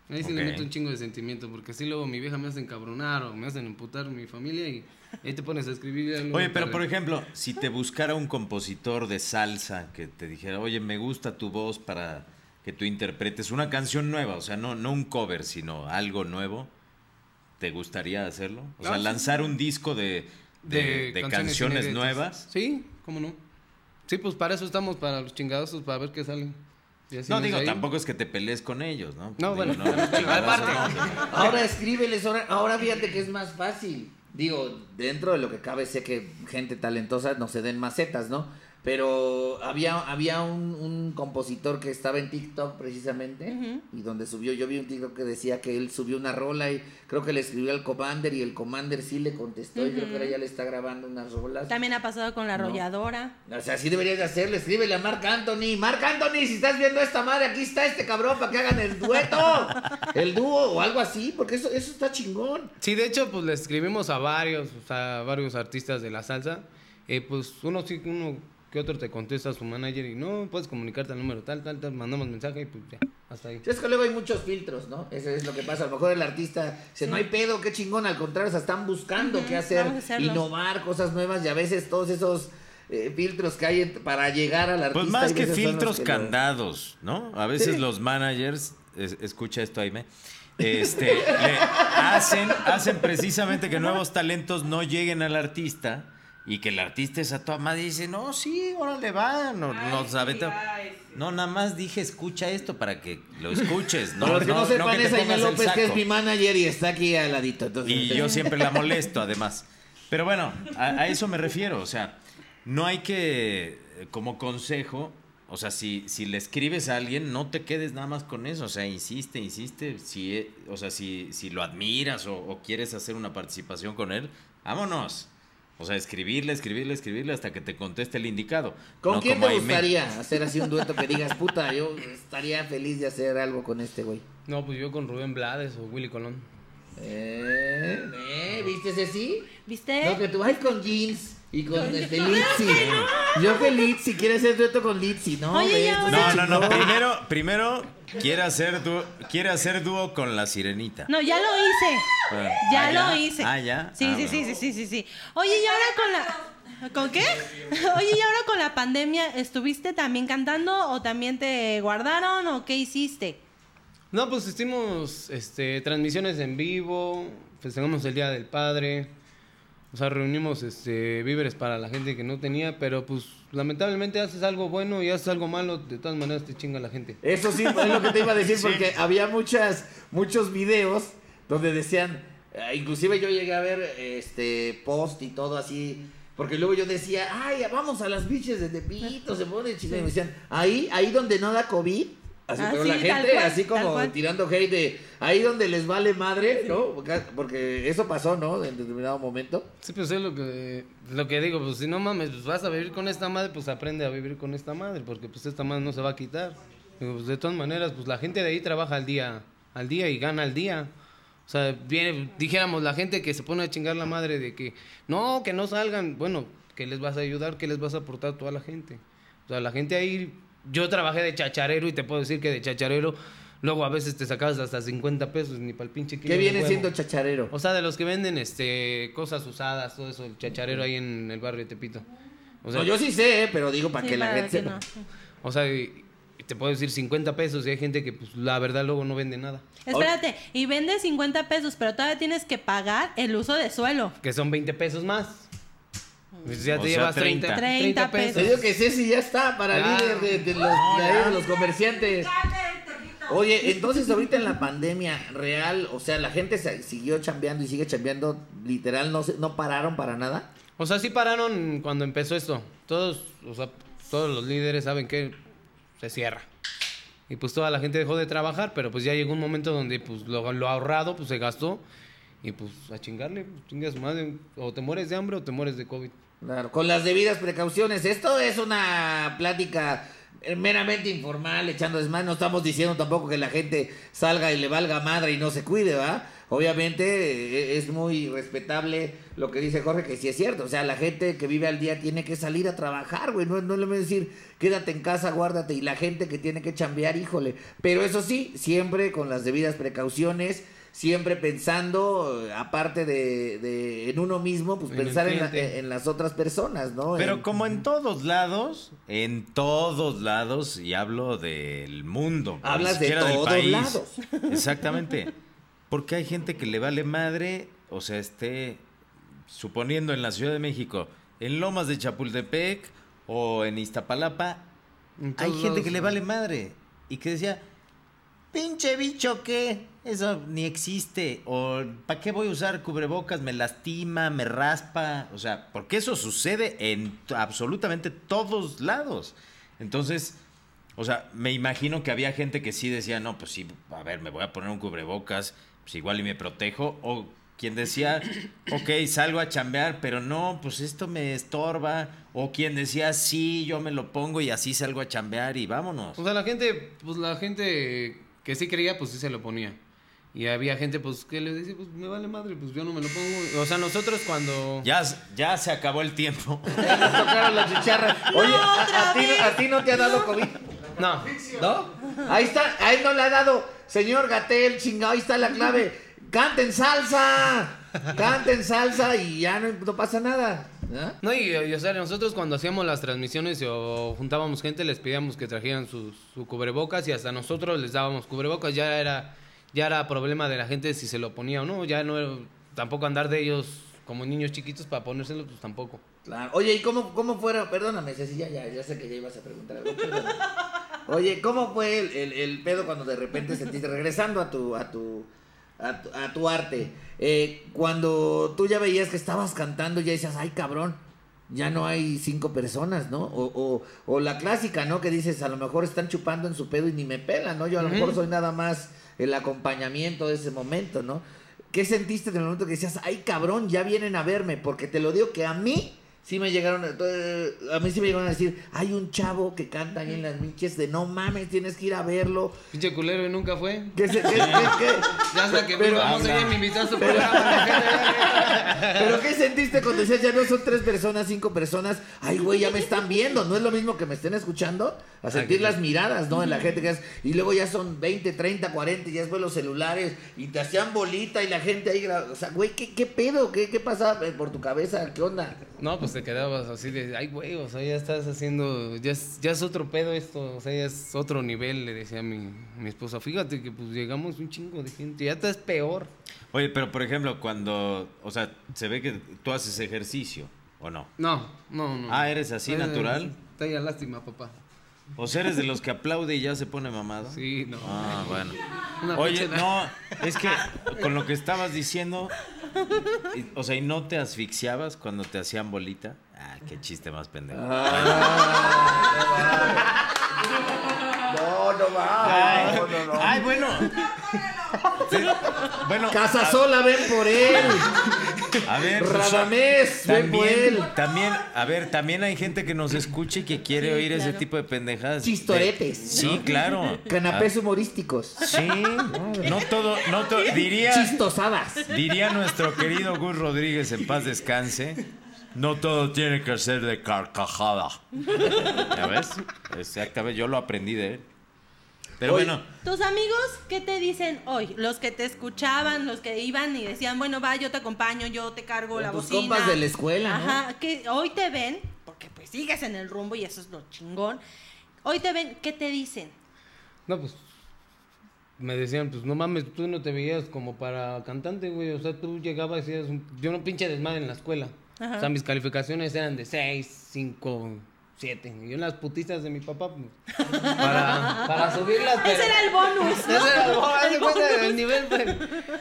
Ahí sí le Ok. meto un chingo de sentimiento, porque así luego mi vieja me hace encabronar o me hacen emputar mi familia y ahí te pones a escribir. Oye, pero por ejemplo, si te buscara un compositor de salsa que te dijera, oye, me gusta tu voz para que tú interpretes una canción nueva, o sea, no, no un cover, sino algo nuevo, ¿te gustaría hacerlo? O sea, sí. lanzar un disco de, de, de canciones, nuevas. Sí, cómo no. Sí, pues para eso estamos, para los chingadazos, para ver qué salen. No, digo, ahí. tampoco es que te pelees con ellos, ¿no? No, Digo, bueno, no, no. Ahora escríbeles, ahora, ahora fíjate que es más fácil. Digo, dentro de lo que cabe, sé que gente talentosa no se den macetas, ¿no? Pero había, había un, un compositor que estaba en TikTok precisamente y donde subió, yo vi un TikTok que decía que él subió una rola y creo que le escribió al Commander y el Commander sí le contestó y creo que ahora ya le está grabando unas rolas. También ha pasado con la No. arrolladora. O sea, así deberías de hacerle, escríbele a Marc Anthony. Marc Anthony, si estás viendo esta madre, aquí está este cabrón para que hagan el dueto, el dúo o algo así, porque eso, eso está chingón. Sí, de hecho, pues le escribimos a varios, o sea, a varios artistas de la salsa. Eh, pues uno sí, uno que otro te contesta a su manager y no, puedes comunicarte al número tal, tal, tal, mandamos mensaje y pues ya, hasta ahí. Es que luego hay muchos filtros, ¿no? Eso es lo que pasa. A lo mejor el artista dice, no hay pedo, qué chingón. Al contrario, o sea, están buscando qué hacer, innovar cosas nuevas y a veces todos esos eh, filtros que hay para llegar al artista. Pues más que filtros que lo- candados, ¿no? A veces Sí. los managers, es- escucha esto, Aime, este, le hacen, hacen precisamente que nuevos talentos no lleguen al artista y que el artista es a toda madre y dice, no, sí, órale, va, no, nos aventa- No, nada más dije, escucha esto para que lo escuches. No, Para los que no, sepan, que te es el López, que es mi manager y está aquí al ladito. Entonces, Y yo siempre la molesto, además. Pero bueno, a, a eso me refiero. O sea, no hay que, eh, como consejo, o sea, si, si le escribes a alguien, no te quedes nada más con eso. O sea, insiste, insiste. Si, eh, o sea, si, si lo admiras o, o quieres hacer una participación con él, vámonos. O sea, escribirle, escribirle, escribirle hasta que te conteste el indicado. ¿Con No quién como te gustaría hacer así un dueto que digas, puta, yo estaría feliz de hacer algo con este güey? No, pues yo con Rubén Blades o Willy Colón. Eh, eh, ¿viste ese sí? ¿Viste? No, que tú vas con jeans y con este Litzy. Yo que Litzy, quiere hacer dueto con Litzy, ¿no? Oye, ya No, no, no. Primero, primero quiere hacer dúo, quiere hacer dúo con la sirenita. No, ya lo hice. Ya ah, lo ya. hice. Ah, ya. Sí, Ah, sí, bueno. sí, sí, sí, sí, sí. Oye, y ahora con la... ¿Con qué? Oye, y ahora con la pandemia, ¿estuviste también cantando o también te guardaron o qué hiciste? No, pues hicimos este, transmisiones en vivo, festejamos el Día del Padre, o sea, reunimos este, víveres para la gente que no tenía, pero pues lamentablemente haces algo bueno y haces algo malo, de todas maneras te chinga la gente. Eso sí, es lo que te iba a decir, Sí. porque había muchas, muchos videos donde decían, eh, inclusive yo llegué a ver este post y todo así, porque luego yo decía, ay, vamos a las biches de Tepito, se pone chido, y me decían, ahí, ahí donde no da COVID, Así, Ah, pero sí, la gente cual, así como tirando hate de ahí donde les vale madre, ¿no? Porque- eso pasó, ¿no? En determinado momento. Sí, pues es lo que, lo que digo, pues si no mames, pues vas a vivir con esta madre, pues aprende a vivir con esta madre, porque pues esta madre no se va a quitar. Digo, pues de todas maneras, pues la gente de ahí trabaja al día, al día y gana al día. O sea, viene, dijéramos, la gente que se pone a chingar la madre de que, no, que no salgan, bueno, ¿qué les vas a ayudar? ¿Qué les vas a aportar a toda la gente? O sea, la gente ahí, yo trabajé de chacharero y te puedo decir que de chacharero, luego a veces te sacabas hasta 50 pesos, ni para el pinche kilo ¿Qué viene siendo chacharero? O sea, de los que venden este cosas usadas, todo eso, el chacharero ahí en el barrio de Tepito. O sea, No, yo sí sé, ¿eh? pero digo para Sí, que la gente que sepa. no. o sea, y- y te puedo decir 50 pesos y hay gente que pues la verdad luego no vende nada. Espérate, y vende 50 pesos, pero todavía tienes que pagar el uso de suelo. Que son 20 pesos más. Pues ya O te sea, llevas 30, 30. 30 Te pesos. digo que Ceci ya está para Ah. líder de, de los, de ahí, de los comerciantes. Oye, entonces ahorita en la pandemia real, o sea, la gente se- siguió chambeando y sigue chambeando, literal, no, se- no pararon para nada. O sea, sí pararon cuando empezó esto. Todos, o sea, todos los líderes saben que se cierra. Y pues toda la gente dejó de trabajar, pero pues ya llegó un momento donde pues lo, lo ahorrado pues se gastó. Y pues a chingarle, pues, chinga su madre. O te mueres de hambre o te mueres de COVID. Claro, con las debidas precauciones. Esto es una plática eh, meramente informal, echando desmadre. No estamos diciendo tampoco que la gente salga y le valga madre y no se cuide, ¿va? Obviamente eh, es muy respetable lo que dice Jorge, que sí es cierto. O sea, la gente que vive al día tiene que salir a trabajar, güey. No, no le voy a decir, quédate en casa, guárdate. Y la gente que tiene que chambear, híjole. Pero eso sí, siempre con las debidas precauciones. Siempre pensando, aparte de, de en uno mismo, pues En pensar en, la- en las otras personas, ¿no? Pero En- como en todos lados, en todos lados, y hablo del mundo. Hablas de siquiera del todos país. lados. Exactamente. Porque hay gente que le vale madre, o sea, esté suponiendo en la Ciudad de México, en Lomas de Chapultepec o en Iztapalapa, En hay todos gente lados, que le vale madre y que decía, pinche bicho, ¿qué? Eso ni existe. O ¿para qué voy a usar cubrebocas? Me lastima, me raspa. O sea, porque eso sucede en absolutamente todos lados. Entonces, o sea, me imagino que había gente que sí decía, no, pues sí, a ver, me voy a poner un cubrebocas, pues igual y me protejo. O quien decía, ok, salgo a chambear, pero no, pues esto me estorba. O quien decía, sí, yo me lo pongo y así salgo a chambear y vámonos. O sea, la gente, pues la gente que sí creía, pues sí se lo ponía. Y había gente, pues, que le decía, pues me vale madre, pues yo no me lo pongo. O sea, nosotros cuando... Ya, ya se acabó el tiempo. Ya nos tocaron las chicharras. Oye, a- ti, a ti no te ha dado COVID, No, ¿no? Ahí está, a él no le ha dado. Señor Gatel, chingado, ahí está la clave. Canten salsa. Canten salsa y ya no, no pasa nada. ¿Ah? no, y, y, o sea, nosotros cuando hacíamos las transmisiones o juntábamos gente, les pedíamos que trajeran sus- su cubrebocas y hasta nosotros les dábamos cubrebocas. Ya era, ya era problema de la gente si se lo ponía o no. Ya no era tampoco andar de ellos como niños chiquitos para ponérselo, pues tampoco. Claro. Oye, ¿y cómo, cómo fuera? Perdóname, Ceci, ya, ya, ya sé que ya ibas a preguntar algo. Oye, ¿cómo fue el, el- el pedo cuando de repente sentiste, regresando a tu, a tu, a tu, a tu arte, eh, cuando tú ya veías que estabas cantando, ya decías, ay cabrón, ya no hay cinco personas, ¿no? O, o, o la clásica, ¿no? Que dices, a lo mejor están chupando en su pedo y ni me pelan, ¿no? Yo a lo mejor soy nada más el acompañamiento de ese momento, ¿no? ¿Qué sentiste en el momento que decías, ay cabrón, ya vienen a verme? Porque te lo digo que a mí sí me llegaron, a- eh, a mí sí me llegaron a decir, hay un chavo que canta ahí en las miches de no mames, tienes que ir a verlo. Pinche culero y nunca fue. ¿Qué se- qué- qué- qué? Ya hasta que Pero- vamos me a programa. Pero ¿qué sentiste cuando decías, ya no son tres personas, cinco personas? Ay, güey, ya me están viendo. No es lo mismo que me estén escuchando, a sentir las miradas, ¿no? De la gente que es. Y luego ya son 20, 30, 40, y ya después los celulares, y te hacían bolita y la gente ahí. O sea, güey, ¿qué, qué pedo? ¿Qué, ¿Qué pasaba por tu cabeza? ¿Qué onda? No, pues te quedabas así de, ay, güey, o sea, ya estás haciendo, ya es, ya es otro pedo esto, o sea, ya es otro nivel, le decía a mi, mi esposa. Fíjate que pues llegamos un chingo de gente, ya estás peor. Oye, pero por ejemplo, cuando, o sea, se ve que tú haces ejercicio, ¿o no? No, no, no. Ah, ¿eres así, natural? Está ya lástima, papá. ¿O sea, eres de los que aplaude y ya se pone mamado? Sí, no. Ah, bueno. Oye, no, es que con lo que estabas diciendo, y- o sea, ¿y no te asfixiabas cuando te hacían bolita? Ah, qué chiste más pendejo. No, no Ay, ay, bueno. Sí, bueno, Casa sola, ven por él. A ver, pues, Radamés, también, también, a ver, también hay gente que nos escucha y que quiere Sí, oír ese tipo de pendejadas. Chistoretes, Sí, claro. Canapés humorísticos. Ah, sí, no todo, no todo, diría, Chistosadas. diría nuestro querido Gus Rodríguez en paz descanse. No todo tiene que ser de carcajada. ¿Ya ves? Exactamente, yo lo aprendí de él. Pero Oye, bueno, Tus amigos, ¿qué te dicen hoy? Los que te escuchaban, los que iban y decían, bueno, va, yo te acompaño, yo te cargo la tus bocina. compas de la escuela, ¿no? Ajá, que hoy te ven, porque pues sigues en el rumbo y eso es lo chingón. Hoy te ven, ¿qué te dicen? No, pues. Me decían, pues no mames, tú no te veías como para cantante, güey. O sea, tú llegabas y eras un. Yo no pinche desmadre en la escuela. Ajá. O sea, mis calificaciones eran de 6, 5, 7. Y las putizas de mi papá, pues, para, para subirlas. pero- Ese era el bonus. ¿no? Ese era el bonus, El bonus. el nivel, pues,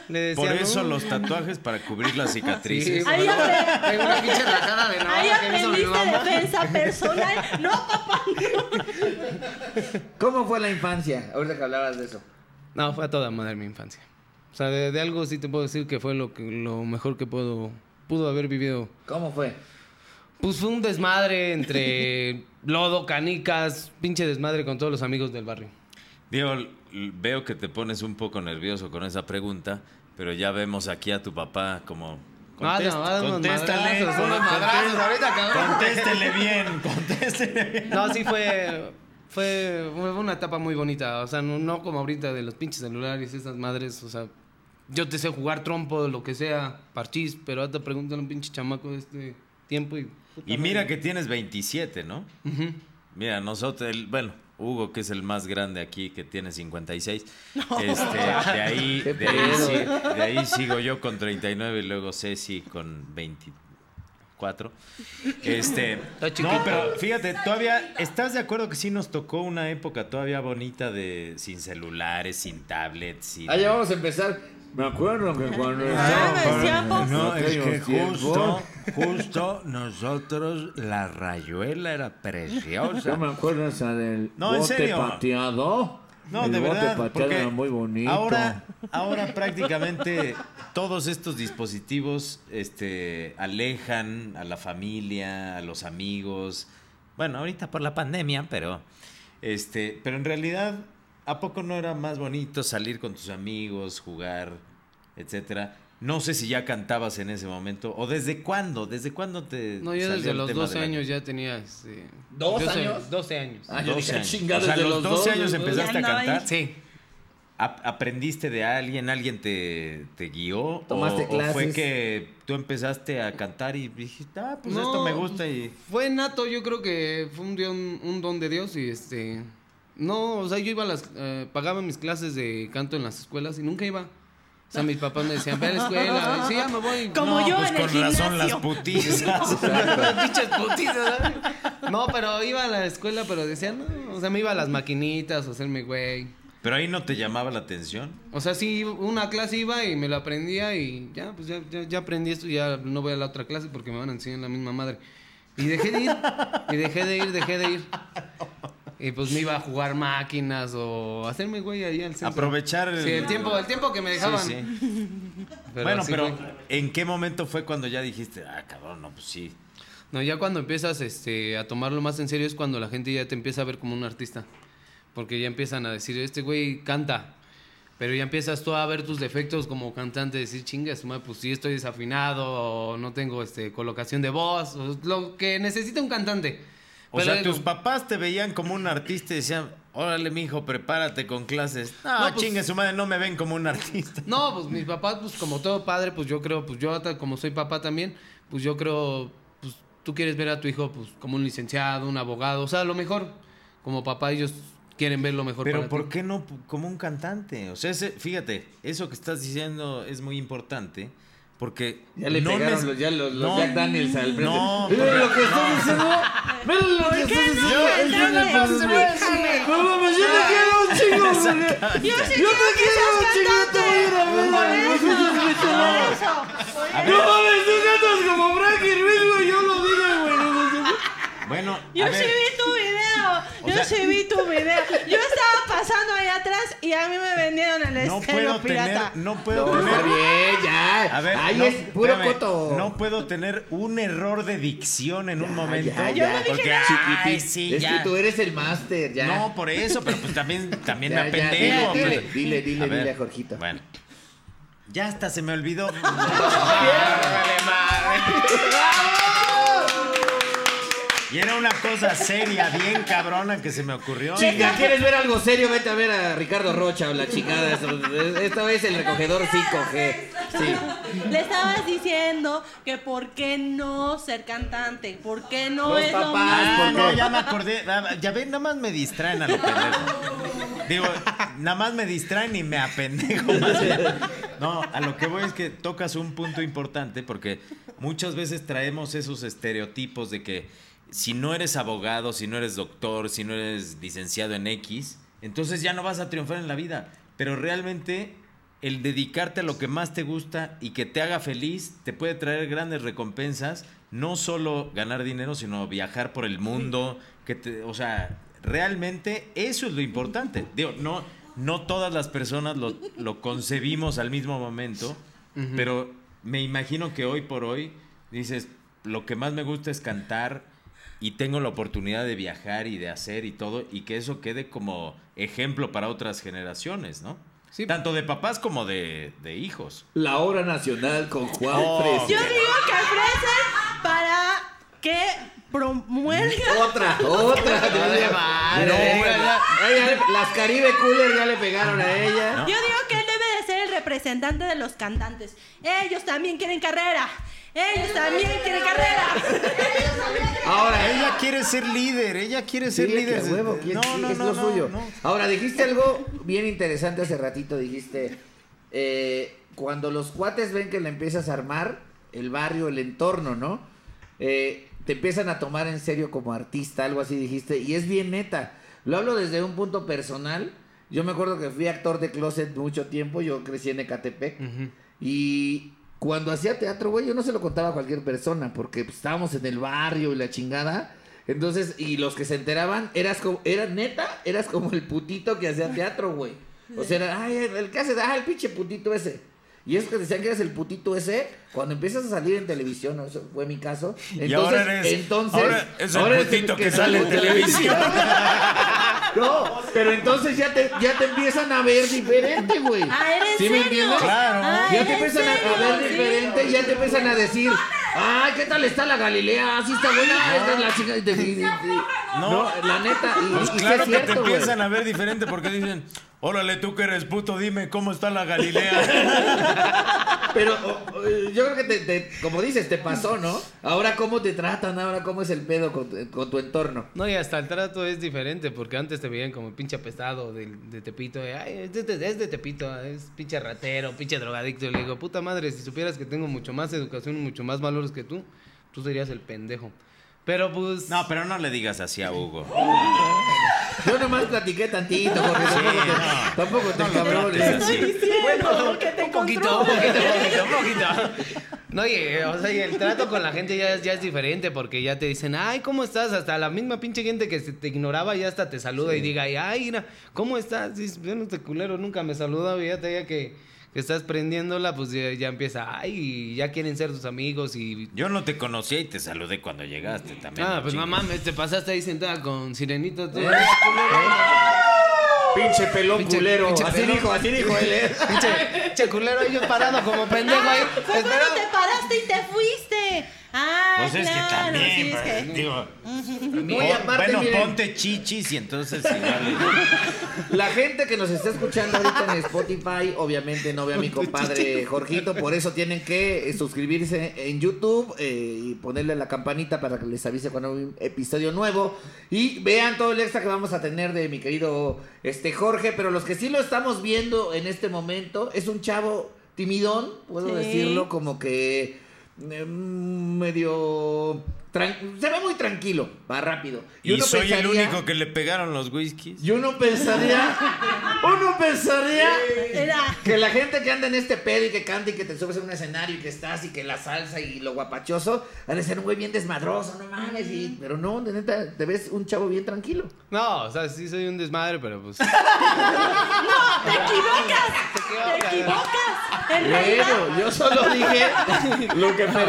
Le decía, por no, eso los tatuajes para cubrir las Sí, cicatrices. Ahí bueno, apre- tengo una pinche rajada de Ahí aprendiste defensa personal. No, papá. ¿Cómo fue la infancia? Ahorita que hablabas de eso. No, fue a toda madre mi infancia. O sea, de, de algo sí te puedo decir que fue lo, que, lo mejor que puedo, pudo haber vivido. ¿Cómo fue? Pues fue un desmadre entre lodo, canicas, pinche desmadre con todos los amigos del barrio. Diego, veo que te pones un poco nervioso con esa pregunta, pero ya vemos aquí a tu papá como... Ah, Contest- no, va a dar unos contéstale, madrazos, unos madrazos ahorita, cabrón. Contéstele bien, contéstele bien. No, sí fue, fue, fue una etapa muy bonita. O sea, no, no como ahorita de los pinches celulares, esas madres. O sea, yo te sé jugar trompo, lo que sea, parchís, pero ahorita pregúntale a un pinche chamaco de este tiempo y... Y mira que tienes 27, ¿no? Mira, nosotros, el- bueno, Hugo, que es el más grande aquí, que tiene 56. Este, de, ahí, de, ahí, de ahí sigo yo con 39 y luego Ceci con 24. Este, no, pero fíjate, todavía, ¿estás de acuerdo que sí nos tocó una época todavía bonita de sin celulares, sin tablets, sin... Ah, ya vamos a empezar. Me acuerdo que cuando Ah, estábamos decíamos. No, es que justo, justo nosotros, la rayuela era preciosa. me acuerdo esa del No, en bote serio. pateado. No, el de bote verdad, pateado porque era muy bonito. ahora, ahora prácticamente todos estos dispositivos este, alejan a la familia, a los amigos. Bueno, ahorita por la pandemia, pero, este, pero en realidad, ¿a poco no era más bonito salir con tus amigos, jugar, etcétera? No sé si ya cantabas en ese momento o desde cuándo, desde cuándo te No, yo desde los tema 12 de la- años ya tenía... Este, ¿Dos yo sé- años? 12 años. Ah, yo 12 dije, años. chingada, O sea, desde los 12 años dos, empezaste a ahí. cantar. Sí. ¿Ap- ¿Aprendiste de alguien? ¿Alguien te, te guió? ¿Tomaste o, o fue clases? que tú empezaste a cantar y dijiste, ah, pues No, esto me gusta y... Fue nato, yo creo que fue un don de Dios y este... No, o sea, yo iba a las... eh, pagaba mis clases de canto en las escuelas y nunca iba. O sea, mis papás me decían, ve a la escuela. Y, sí, ya me voy. Como no, yo pues en el con razón las gimnasio. putizas. Pinches putitas, ¿sabes? No, pero iba a la escuela, pero decían, no. O sea, me iba a las maquinitas, a hacerme güey. Pero ahí no te llamaba la atención. O sea, sí, una clase iba y me lo aprendía y ya, pues ya, ya, ya aprendí esto y ya no voy a la otra clase porque me van a enseñar la misma madre. Y dejé de ir, y dejé de ir, dejé de ir. Y pues me iba a jugar máquinas o hacerme güey ahí al centro. Aprovechar el... Sí, el tiempo, el tiempo que me Sí, dejaban. sí. bueno, así pero fue. ¿en qué momento fue cuando ya dijiste, ah, cabrón, no, pues sí? No, ya cuando empiezas este, a tomarlo más en serio es cuando la gente ya te empieza a ver como un artista. Porque ya empiezan a decir, este güey canta. Pero ya empiezas tú a ver tus defectos como cantante, decir, chingas, pues sí estoy desafinado, o no tengo este, colocación de voz, o lo que necesita un cantante. O Pero sea, tus papás te veían como un artista y decían, órale, mijo, prepárate con clases. No, No, pues- chingue su madre, no me ven como un artista. No, pues mis papás, pues como todo padre, pues yo creo, pues yo como soy papá también, pues yo creo, pues tú quieres ver a tu hijo pues como un licenciado, un abogado, o sea, lo mejor. Como papá ellos quieren ver lo mejor Pero para ¿por ti. qué no como un cantante? O sea, ese- fíjate, eso que estás diciendo es muy importante porque Ya le no pegaron los, ya los, los no, Jack Daniels al. No, Mira porque- lo que estoy diciendo. Mira lo que estoy diciendo. no mames, yo te quiero un chingo. Yo sí Yo quiero te quiero un chingo, te voy a ir a ver. Por güey. eso, por eso. No mames, tú cantas como Frankie Ruiz, güey. Yo lo dije, güey. No, no, no. Bueno, Yo a ver, vi tu video. O Yo sea, sí vi tu video. Yo estaba pasando ahí atrás y a mí me vendieron el No puedo pirata. tener, no puedo No, tener. bien, ya. A ver, Ahí no, es puro espérame, coto. No puedo tener un error de dicción en un momento. ya, Yo no dije porque, nada. ay, sí, es ya. que tú eres el máster, ya. No, por eso, pero pues también, también Ya, me ya, apendejo. dile, pues. dile, dile, A ver, dile a Jorgito. Bueno. Ya hasta se me olvidó. y era una cosa seria, bien cabrona que se me ocurrió. Chica, ¿quieres ver algo serio? Vete a ver a Ricardo Rocha o la chingada. Esta vez el recogedor 5G. Sí. Le estabas diciendo que por qué no ser cantante, por qué no Los es lo papás, Ah, ¿por mismo. no, qué? ya me acordé. Ah, Ya ven, nada más me distraen a lo pendejo. Digo, nada más me distraen y me apendejo más bien. No, a lo que voy es que tocas un punto importante porque muchas veces traemos esos estereotipos de que si no eres abogado, si no eres doctor, si no eres licenciado en X, entonces ya no vas a triunfar en la vida. Pero realmente el dedicarte a lo que más te gusta y que te haga feliz te puede traer grandes recompensas, no solo ganar dinero, sino viajar por el mundo, que te, o sea, realmente eso es lo importante. Digo, no no todas las personas lo, lo concebimos al mismo momento, pero me imagino que hoy por hoy dices, lo que más me gusta es cantar y tengo la oportunidad de viajar y de hacer y todo, y que eso quede como ejemplo para otras generaciones, ¿no? Sí. Tanto de papás como de, de hijos. La hora nacional con Juan Oh. Yo digo que ofrecen para que promuelga. Otra, otra. Vale, vale, No, las Caribe Cooler ya le pegaron a ella. ¿No? Yo digo que él debe de ser el representante de los cantantes. Ellos también quieren carrera. Ellos también quieren carrera. Ahora, Ella quiere ser líder, ella quiere ser Dile que líder. a huevo, ¿quién- no, sí, no, es no, lo no, suyo. no. Ahora, dijiste algo bien interesante hace ratito. Dijiste, eh, cuando los cuates ven que le empiezas a armar, el barrio, el entorno, ¿no? Eh, te empiezan a tomar en serio como artista, algo así dijiste. Y es bien neta. Lo hablo desde un punto personal. Yo me acuerdo que fui actor de closet mucho tiempo. Yo crecí en Ecatepec. Y cuando hacía teatro, güey, yo no se lo contaba a cualquier persona, porque pues, estábamos en el barrio y la chingada. Entonces, y los que se enteraban, eras como, eras neta, eras como el putito que hacía teatro, güey. O sea, era, ay, el que hace, ah, el pinche putito ese. Y es que decían que eres el putito ese, cuando empiezas a salir en televisión, eso fue mi caso. Entonces, y ahora eres, entonces, ahora es el ahora putito que, sale en televisión. No, pero entonces ya te, ya te empiezan a ver diferente, güey. Ah, ¿era en ¿Sí me serio? entiendes? Claro. Ah, Ya ¿era te empiezan a, ver diferente y ya te empiezan a decir, ay, ¿qué tal está la Galilea? Así está buena, esta es la chica. No. No, la neta. Y, Pues y sí claro es que te empiezan a ver diferente porque dicen, órale tú que eres puto, dime cómo está la Galilea. Pero o- o, yo creo que, te, te- como dices, te pasó, ¿no? Ahora, ¿cómo te tratan? Ahora, ¿cómo es el pedo con, tu- con tu entorno? No, y hasta el trato es diferente, porque antes te veían como pinche apestado de, de Tepito. de, Ay, es de, es de Tepito, es pinche ratero, pinche drogadicto. Y le digo, puta madre, si supieras que tengo mucho más educación, mucho más valores que tú, tú serías el pendejo. Pero pues... No, pero no le digas así a Hugo. Yo nomás platiqué tantito, porque Sí, tampoco te, no. tampoco te así. Diciendo que te un poquito, un poquito, un poquito, un poquito. No, y, eh, o sea, y el trato con la gente ya, es- ya es diferente porque ya te dicen, ay, ¿cómo estás? Hasta la misma pinche gente que se te ignoraba ya hasta te saluda y diga, ay, mira, ¿cómo estás? Dices, yo no te culero, nunca me saludaba y ya te ya que, que estás prendiéndola, pues ya, ya empieza, ay, y ya quieren ser tus amigos y... Yo no te conocía y te saludé cuando llegaste también. Ah, no pues mamá, me- te pasaste ahí sentada con Sirenito. tú. Pinche pelón Pinche- culero. pinche así pelón. dijo, así dijo él, ¿eh? Pinche, pinche culero, yo parado como pendejo ahí. Ah, fue cuando esperando. te paraste y te fuiste. Ah, Pues es que también, sí, es pues, que- digo, No, y pon- aparte, bueno, miren, ponte chichis y entonces igual. La gente que nos está escuchando ahorita en Spotify, obviamente no ve a mi compadre Jorgito, por eso tienen que eh, suscribirse en YouTube eh, y ponerle la campanita para que les avise cuando hay un episodio nuevo. Y vean todo el extra que vamos a tener de mi querido este Jorge, pero los que sí lo estamos viendo en este momento es un chavo timidón, puedo Sí. decirlo, como que medio tran- se ve muy tranquilo, va rápido. Y uno soy el único que le pegaron los whiskies. Y uno pensaría, uno pensaría que la gente que anda en este pedo y que canta y que te subes a un escenario y que estás y que la salsa y lo guapachoso, ha de ser un güey bien desmadroso, no mames. y- pero no, de neta, te ves un chavo bien tranquilo. No, o sea, sí soy un desmadre, pero pues. ¡Te equivocas! ¡Te equivocas! En realidad, Bueno, yo solo dije lo que me...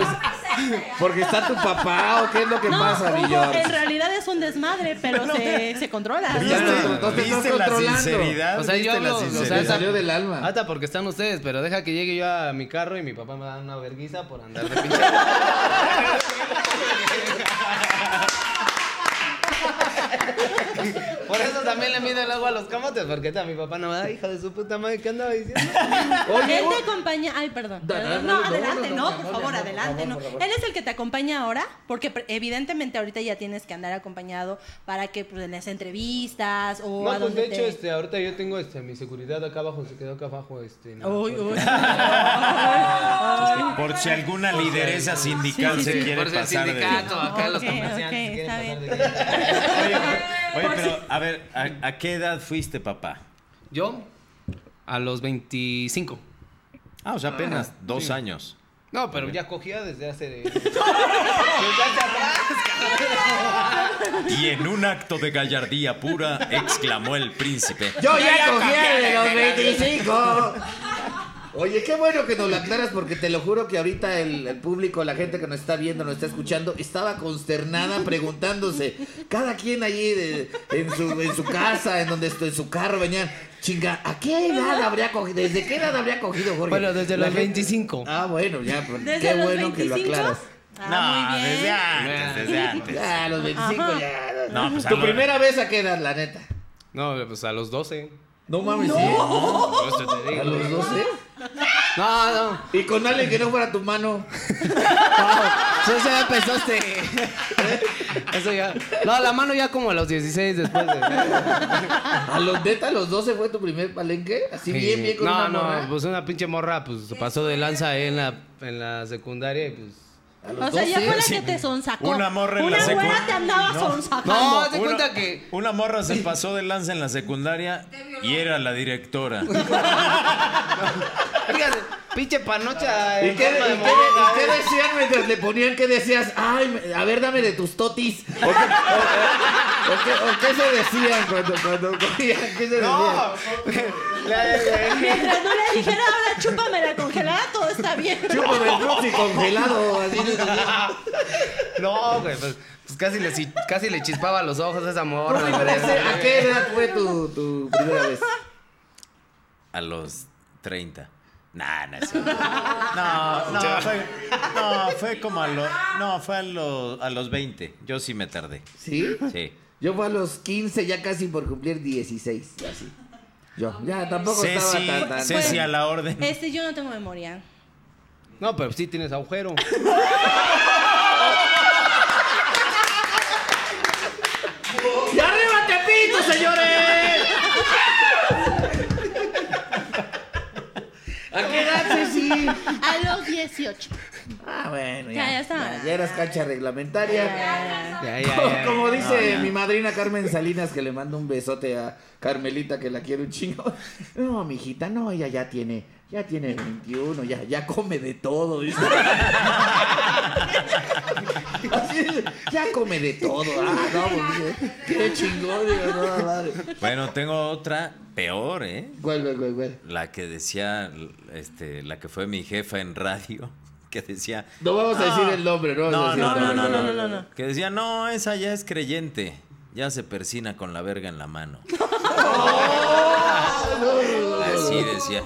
Porque está tu papá o qué es lo que no, pasa, en realidad es un desmadre, pero se, se controla. Ya, ¿Viste, entonces ¿viste la controlando. sinceridad? O sea, yo ¿Viste la hablo, o sea, salió del alma. Hasta porque están ustedes, pero deja que llegue yo a mi carro y mi papá me da una verguiza por andar de pinche. Por eso también le mido el agua a los camotes, porque está mi papá no me da hija de su puta madre, ¿qué andaba diciendo? Oye, Él te acompaña. Ay, perdón. Da- no, no, adelante, no, no, no, por favor, adelante, no. Él es el que te acompaña ahora, porque evidentemente ahorita ya tienes que andar acompañado para que pues, en las entrevistas o No, a pues donde de hecho, te... este, ahorita yo tengo este, mi seguridad acá abajo, se quedó acá abajo, este. no, Uy, porque- uy. Por si alguna lideresa sindical Sí, sí, se sí. quiere Por si el pasar de... sindicato, acá los Ok, comerciantes ok, se está quieren bien. pasar de Oye, pero a ver, ¿a, a qué edad fuiste papá? Yo, a los 25. Ah, o sea, apenas dos sí. años. No, pero ya cogía desde hace. Desde atrás. Y en un acto de gallardía pura, exclamó el príncipe. Yo ya cogí de los 25. Oye, qué bueno que nos lo aclaras porque te lo juro que ahorita el, el público, la gente que nos está viendo, nos está escuchando, estaba consternada preguntándose, cada quien allí de- en, su, en su casa, en donde estoy, en su carro, venían, chinga, ¿a qué edad habría cogido? ¿Desde qué edad habría cogido, Jorge? Bueno, desde La los gente- 25. Ah, bueno, ya, pues, ¿Desde qué los bueno que lo 25? aclaras. Ah, muy bien. desde antes, desde antes. Ya, a los 25 Ajá. ya. No, pues, a ¿Tu lo- primera vez a qué edad, la neta? No, pues a los 12. No mames, te sí. digo. A los 12. No, no. Y con alguien que no fuera tu mano. Eso ya empezó este. Eso ya. No, la mano ya como a los 16 después de. A los neta, a los 12 fue tu primer palenque. Así bien, bien con no, una no, morra. pues una pinche morra, pues pasó de lanza ahí en la, en la secundaria y pues. O sea, ya 12. fue la que te sonsacó. Una morra en la Una secu- güera te andaba No. sonsacando. No, de Una- cuenta que. Una morra se pasó de lanza en la secundaria y era la directora. Fíjate, pinche panocha. ¿Y qué, y qué- muñeca, y qué decían mientras le ponían que decías? Ay, a ver, dame de tus totis. ¿O qué, o- o- o qué- o qué se decían cuando, cuando cogían? ¿Qué se decían? No, la- Mientras no le dijera, ahora chúpame la congelada, todo está bien. Chúpame el frutzi congelado. Así le decían. no, güey, pues, pues casi, le, si- casi le chispaba los ojos a esa morra. ¿A qué edad fue tu, tu primera vez? A los 30. Nah, no, es cierto. no, no, fue, no, fue como a los, no, fue a los, a los 20. Yo sí me tardé. ¿Sí? Sí. Yo fui a los 15, ya casi por cumplir 16. Así. Yo, ya tampoco Ceci, estaba tan, tan. Ceci a la orden. Este, yo no tengo memoria. No, pero sí tienes agujero. ¡Y arriba Tepito, señores! ¿A qué edad, Ceci? A los 18. Ah, bueno, ya. Ya, ya está. Ya, ya eras cancha reglamentaria. Ya, ya, Como, ya. como dice ya. mi madrina Carmen Salinas, que le mando un besote a Carmelita, que la quiero un chingo. No, mijita, no, ella ya tiene, ya tiene 21, ya, ya come de todo. ya come de todo. Ah, no, pues, qué chingón, no, madre. Bueno, tengo otra peor, ¿eh? Güey, güey, güey. La que decía, este, la que fue mi jefa en radio, que decía, No vamos a decir el nombre, ¿no? No, no, no, no, no, no, no. que decía, no, esa ya es creyente, ya se persina con la verga en la mano. Así decía.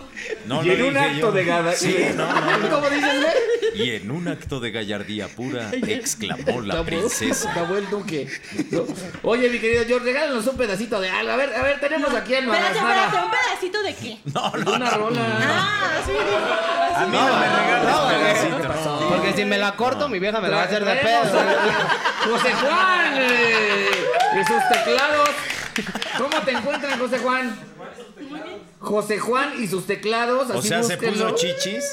No Y en un acto yo. de gada. Sí, no, no. ¿Cómo dices, güey? Y en un acto de gallardía pura, exclamó la princesa. Acabó el duque. No. Oye, mi querido George, regálanos un pedacito de algo. A ver, a ver, tenemos aquí a Espérate, espérate, ¿un pedacito de qué? No, no, Una rola. Ah, sí. a mí no, me regales no, pedacito. Porque si me la corto, mi vieja me la va a hacer de pedo. José Juan eh, y sus teclados. ¿Cómo te encuentran, José Juan? José Juan y sus teclados. O así sea, se puso chichis.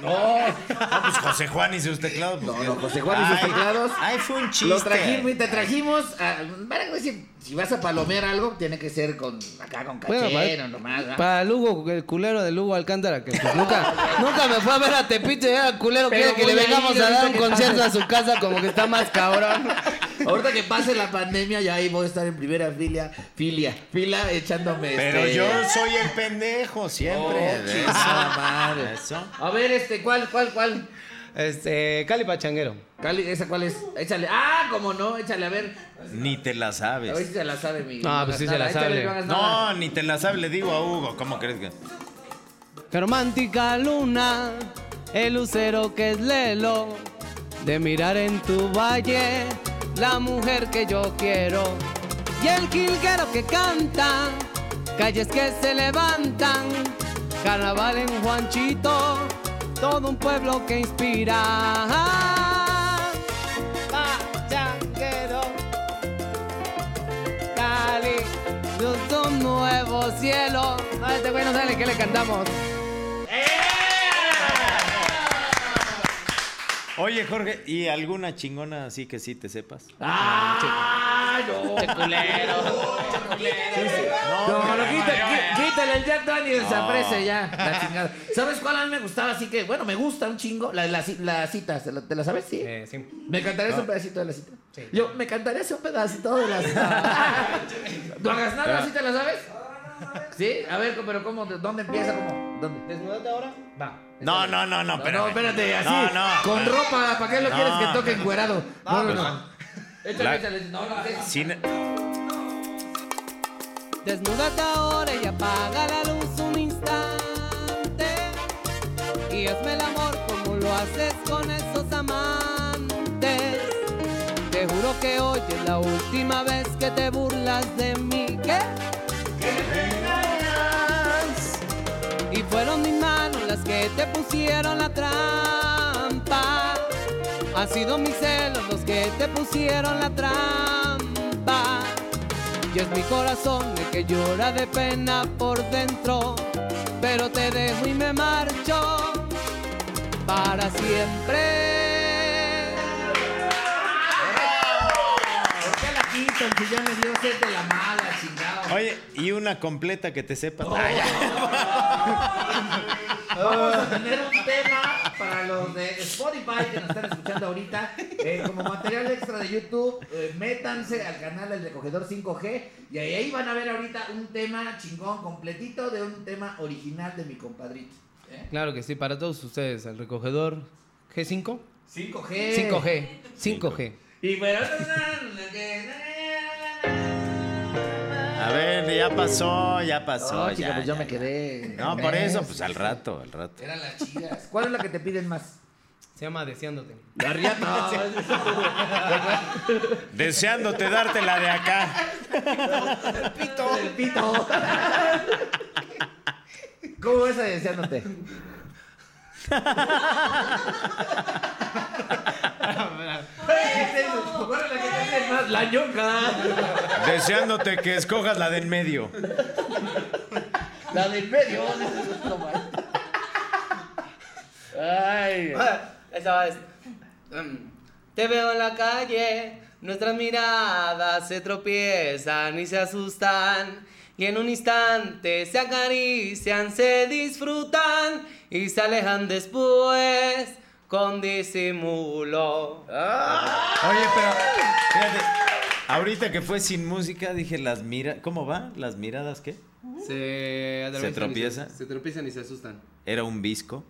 No, pues José Juan y sus teclados. pues, No, no, José Juan y sus teclados. Ay, fue un chiste. Lo trajimos, te trajimos. a- para que si, vas a palomear algo, tiene que ser con acá con Bueno, caché, para- no nomás. ¿ah? Para Lugo, el culero de Lugo Alcántara, que pues nunca, nunca me fue a ver a Tepito y era el culero quiere que le vengamos a dar un concierto a su casa como que está más cabrón. Ahorita que pase la pandemia, ya ahí voy a estar en primera filia, filia, fila echándome. Pero este- yo soy el pendejo siempre. Oh, eso. madre. Eso. A ver, este, ¿cuál, cuál, cuál? Este, Cali Pachanguero. Cali, ¿esa cuál es? Échale. Ah, cómo no, échale, a ver. Ni te la A ver sabes. si se la sabe mi. No, pues sí se la sabe. no ni te la sabes, le digo a Hugo. ¿Cómo crees que? Qué romántica luna, el lucero que es lelo, de mirar en tu valle la mujer que yo quiero. Y el jilguero que canta, calles que se levantan, carnaval en Juanchito, todo un pueblo que inspira. Pachanguero, Cali, luz un nuevo cielo. A este güey no qué le cantamos. Oye, Jorge, ¿y alguna chingona así que sí te sepas? ¡Ah! No, culero. no, no, quita- qui- quítale el Jack Daniels, se aprecia ya, la chingada. ¿Sabes cuál a mí me gustaba? Así que, bueno, me gusta un chingo. La, la, ci- la cita, ¿te la, te la sabes? Sí. Eh, sí. Me cantarías un pedacito de la cita. Yo, me cantarías un pedacito de la cita. ¿No hagas nada así te la sabes? Sí, a ver, pero ¿cómo? ¿De ¿Dónde empieza? ¿Cómo? ¿Dónde? ¿Desnudate ahora? Va. No, no, no, no, No, pero. no, espérate, así. No, no. Con ropa, ¿para qué lo No. quieres que toque encuerado? No, no, no. Échale, La- échale. No, no, sí. Sin- Desnúdate ahora y apaga la luz un instante. Y hazme el amor como lo haces con esos amantes. Te juro que hoy es la última vez que te burlas de mí. ¿Qué? Y fueron mis manos las que te pusieron la trampa. Han sido mis celos los que te pusieron la trampa. Y es mi corazón el que llora de pena por dentro. Pero te dejo y me marcho para siempre. ¿Por qué la quitan si ya me dio sed de la mala, chingado? Oye, ¿y una completa que te sepas? Vamos a tener un tema para los de Spotify que nos están escuchando ahorita. Eh, como material extra de YouTube, eh, métanse al canal del Recogedor 5G y ahí, ahí van a ver ahorita un tema chingón completito de un tema original de mi compadrito. ¿Eh? Claro que sí, para todos ustedes, el recogedor G5. 5G. 5G. 5G. Y bueno, A ver, ya pasó, ya pasó. no, ya, chica, pues yo ya, me ya. quedé. No, por eso, pues al rato, al rato. Eran las chidas. ¿Cuál es la que te piden más? Se llama Deseándote. La riata. Deseándote darte la de acá. El pito. El pito. ¿Cómo ves a deseándote? Más? La ñonca. Deseándote que escojas la de en medio. La del medio. Ay. Esa es. Te veo en la calle, nuestras miradas se tropiezan y se asustan. Y en un instante se acarician, se disfrutan y se alejan después con disimulo. Oye, pero fíjate, ahorita que fue sin música dije las mira, ¿cómo va? Las miradas qué? Se, atraviesan y tropieza? Se, se tropiezan y se asustan. Era un visco.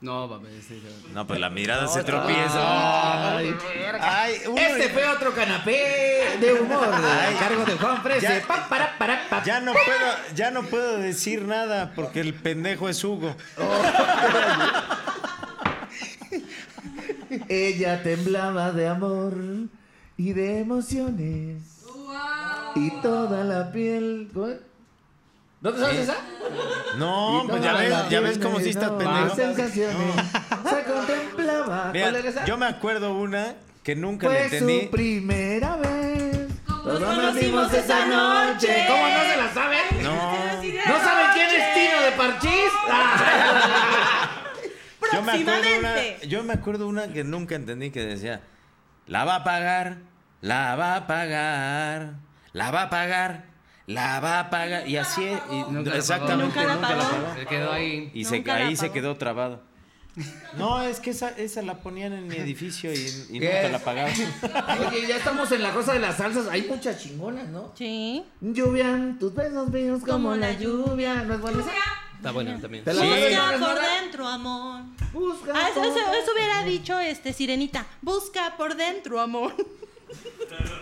No, papi, sí. No, pues la mirada se tropieza. Ay, Ay, uno- Este fue otro canapé de humor a cargo de Juan Frese. Ya- Pa, para, para, pa. Ya no puedo, ya no puedo decir nada porque el pendejo es Hugo. Ella temblaba de amor y de emociones. Y toda la piel. ¿No te sabes esa? No, pues ya ves, ya ves cómo de sí estás no, pendejo. sensaciones. Se contemplaba. Mira, ¿Cuál era esa? yo me acuerdo una que nunca le Fue entendí. su primera vez. Nos nos conocimos esa noche. ¿Cómo no se la saben? No, ¿No saben quién es Tino de Parchís? Ah. yo me acuerdo una, yo me acuerdo una que nunca entendí que decía, la va a pagar, la va a pagar, la va a pagar, la va a pagar. Y así, y- Nunca la exactamente, pagó. nunca la Nunca la pagó. Se quedó ahí. Y se, ahí se quedó trabado. No, es que esa, esa la ponían en mi edificio y, y nunca la pagaban. Oye, ya estamos en la cosa de las salsas. Hay muchas chingonas, ¿no? Sí. Lluvia, tus besos míos como, Como la lluvia. ¿No es buena? Está bueno también. Te la Sí. voy a Busca por dentro, amor. Busca Ah, eso, eso- hubiera dicho este Sirenita. Busca por dentro, amor.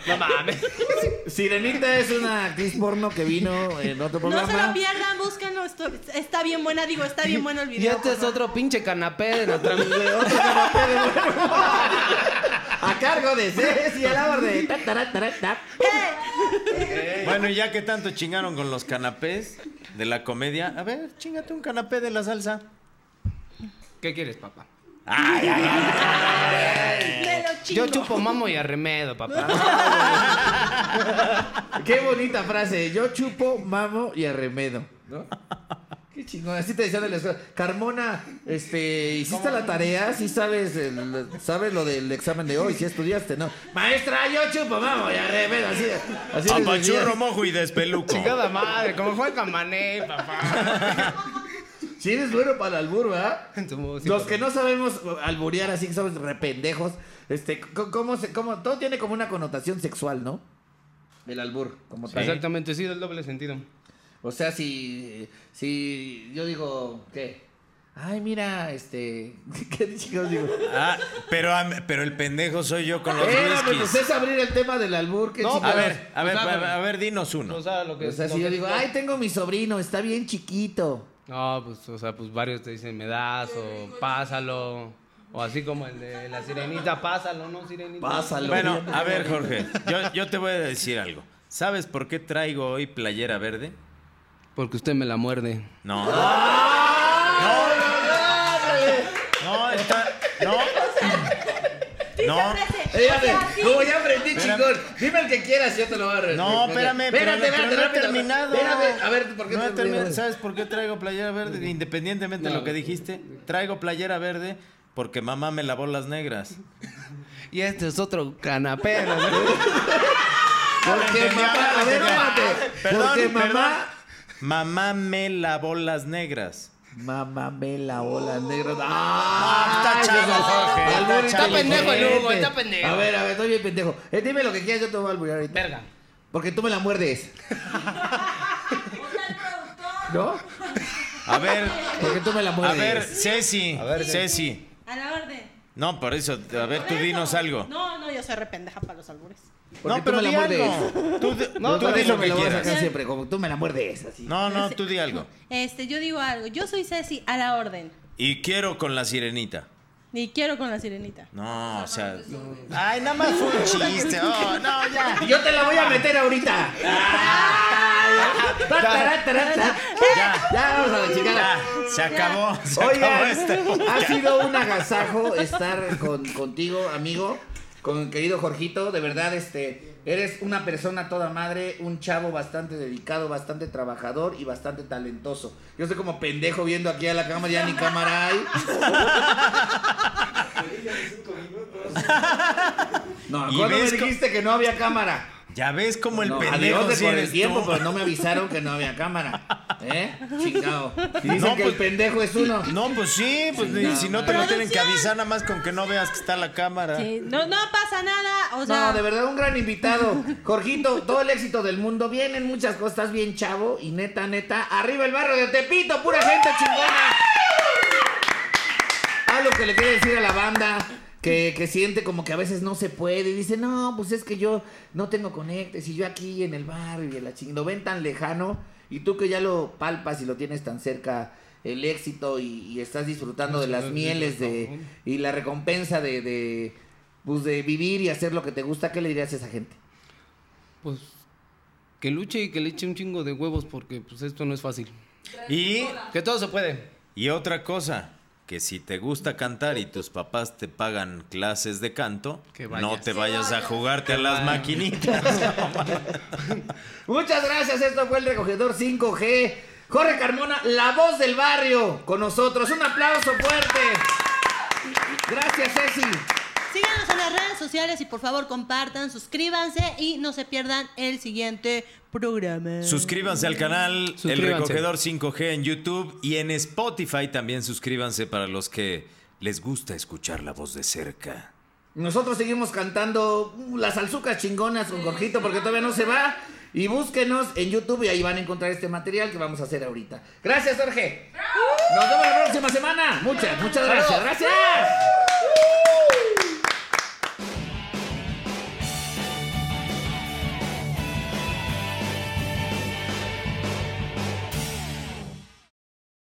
No mames. Sirenita es una actriz porno que vino en otro No programa. se lo pierdan, búsquenlo. está bien buena, digo, está bien bueno el Y video. este es otro pinche canapé de nuestra De otro canapé de. A cargo de Ceci a la orden. Ta, tara, tara, ta. Bueno, y ya que tanto chingaron con los canapés de la comedia, a ver, chingate un canapé de la salsa. ¿Qué quieres, papá? Ay, ay, ay. Me lo Yo chingo. chupo mamo y arremedo, papá. Qué bonita frase. Yo chupo, mamo y arremedo. ¿no? Qué chingón. Así te decían en la escuela. Carmona, este, ¿hiciste la tarea? ¿Sí sabes, el- sabes lo del examen de hoy? ¿Sí estudiaste? No. Maestra, yo chupo, mamo y arremedo. Así, así Apachurro, mojo y despeluco. Chingada madre, como fue Camané, papá. Sí eres bueno para el albur, ¿verdad? Sí, Los que no sabemos alburear así, que somos rependejos, este, ¿cómo se, cómo, todo tiene como una connotación sexual, ¿no? El albur, como tal. Exactamente, sí, del doble sentido. O sea, si, si yo digo, ¿qué? Ay, mira, este, ¿qué chicos digo? Ah, pero, a- pero el pendejo soy yo con los Espérame, pues es abrir el tema del albur, ¿qué No, chingados? A ver, a ver, a ver, a ver, dinos uno. O sea, lo que O sea, lo si yo digo, ay, tengo mi sobrino, está bien chiquito. No, pues, o sea, pues varios te dicen, me das, o pásalo. O así como el de la sirenita, pásalo, ¿no, sirenita? Pásalo. Bueno, a ver, Jorge, yo, yo te voy a decir algo. ¿Sabes por qué traigo hoy playera verde? Porque usted me la muerde. No. No, está. No. No. Espérate, como ya aprendí, Espérame. chingón. Dime el que quieras, yo te lo voy a re- No, re- espérame, pero, espérate, pero espérate, no he terminado. Espérate, a ver, ¿por qué No he te- terminado. ¿Sabes por qué traigo playera verde? Independientemente de lo que dijiste, traigo playera verde porque mamá me lavó las negras. Y este es otro canapé. ¿no? Porque mamá, a ver. Perdón, Porque mamá. Mamá me lavó las negras. Mamá me la ola negro. está ¡Ah! chavo, Jorge, está pendejo el Hugo, está pendejo. A ver, a ver, estoy bien pendejo. Eh, dime lo que quieras, yo te voy a alburear ahorita. Verga. Porque tú me la muerdes. ¿No? A ver, Porque tú me la a muerdes. ver, Ceci. A ver, Ceci. A la orden. No, por eso, a ver, tú dinos algo. No, no, yo soy rependeja para los albures. Porque No, tú pero me la di muerdes. Tú, di- No, tú por di eso lo me que a quieras. sacar siempre, como tú me la muerdes, así. No, no, tú di algo. Este, yo digo algo. Yo soy Ceci a la orden. Y quiero con la sirenita. Y quiero con la sirenita. No, o sea. Ay, nada más fue un chiste. Oh, no, ya. Yo te la voy a meter ahorita. Tará, ta. Ya. Ya, vamos a la chingada. se acabó. Se acabó este. ha sido un agasajo estar con, contigo, amigo, con el querido Jorgito. De verdad, este, eres una persona toda madre, un chavo bastante dedicado, bastante trabajador y bastante talentoso. Yo estoy como pendejo viendo aquí a la cámara, ya ni cámara hay. No, ¿cuándo me dijiste que no había cámara? Ya ves como el No, pendejo sí por el tiempo, tú. pero no me avisaron que no había cámara. ¿Eh? Chingado. Y dicen No, que pues- el pendejo es uno. No, pues sí, pues si no te lo tienen que avisar nada más con que no veas que está la cámara. Sí, no, no pasa nada. O sea, No, de verdad, un gran invitado. Jorgito, todo el éxito del mundo. Vienen muchas cosas, bien chavo. Y neta, neta, arriba el barrio de Tepito, pura gente chingona. Algo que le quiere decir a la banda. Que, que siente como que a veces no se puede y dice, no, pues es que yo no tengo conectes y yo aquí en el barrio y en la chingada, lo ven tan lejano y tú que ya lo palpas y lo tienes tan cerca, el éxito y, y estás disfrutando de las mieles de, y la recompensa de, de, pues de vivir y hacer lo que te gusta, ¿qué le dirías a esa gente? Pues que luche y que le eche un chingo de huevos porque pues esto no es fácil. Y, Que todo se puede. y otra cosa, que si te gusta cantar y tus papás te pagan clases de canto, no te vayas a jugarte a las maquinitas. Muchas gracias, esto fue el recogedor 5G. Jorge Carmona, la voz del barrio, con nosotros. Un aplauso fuerte. Gracias, Ceci. Síganos en las redes sociales y por favor compartan, suscríbanse y no se pierdan el siguiente programa. Suscríbanse al canal El. Recogedor 5G en YouTube y en Spotify también suscríbanse para los que les gusta escuchar la voz de cerca. Nosotros seguimos cantando uh, las alzucas chingonas con Jorgito porque todavía no se va. Y búsquenos en YouTube y ahí van a encontrar este material que vamos a hacer ahorita. Gracias, Jorge. Nos vemos la próxima semana. Muchas, muchas gracias. Gracias.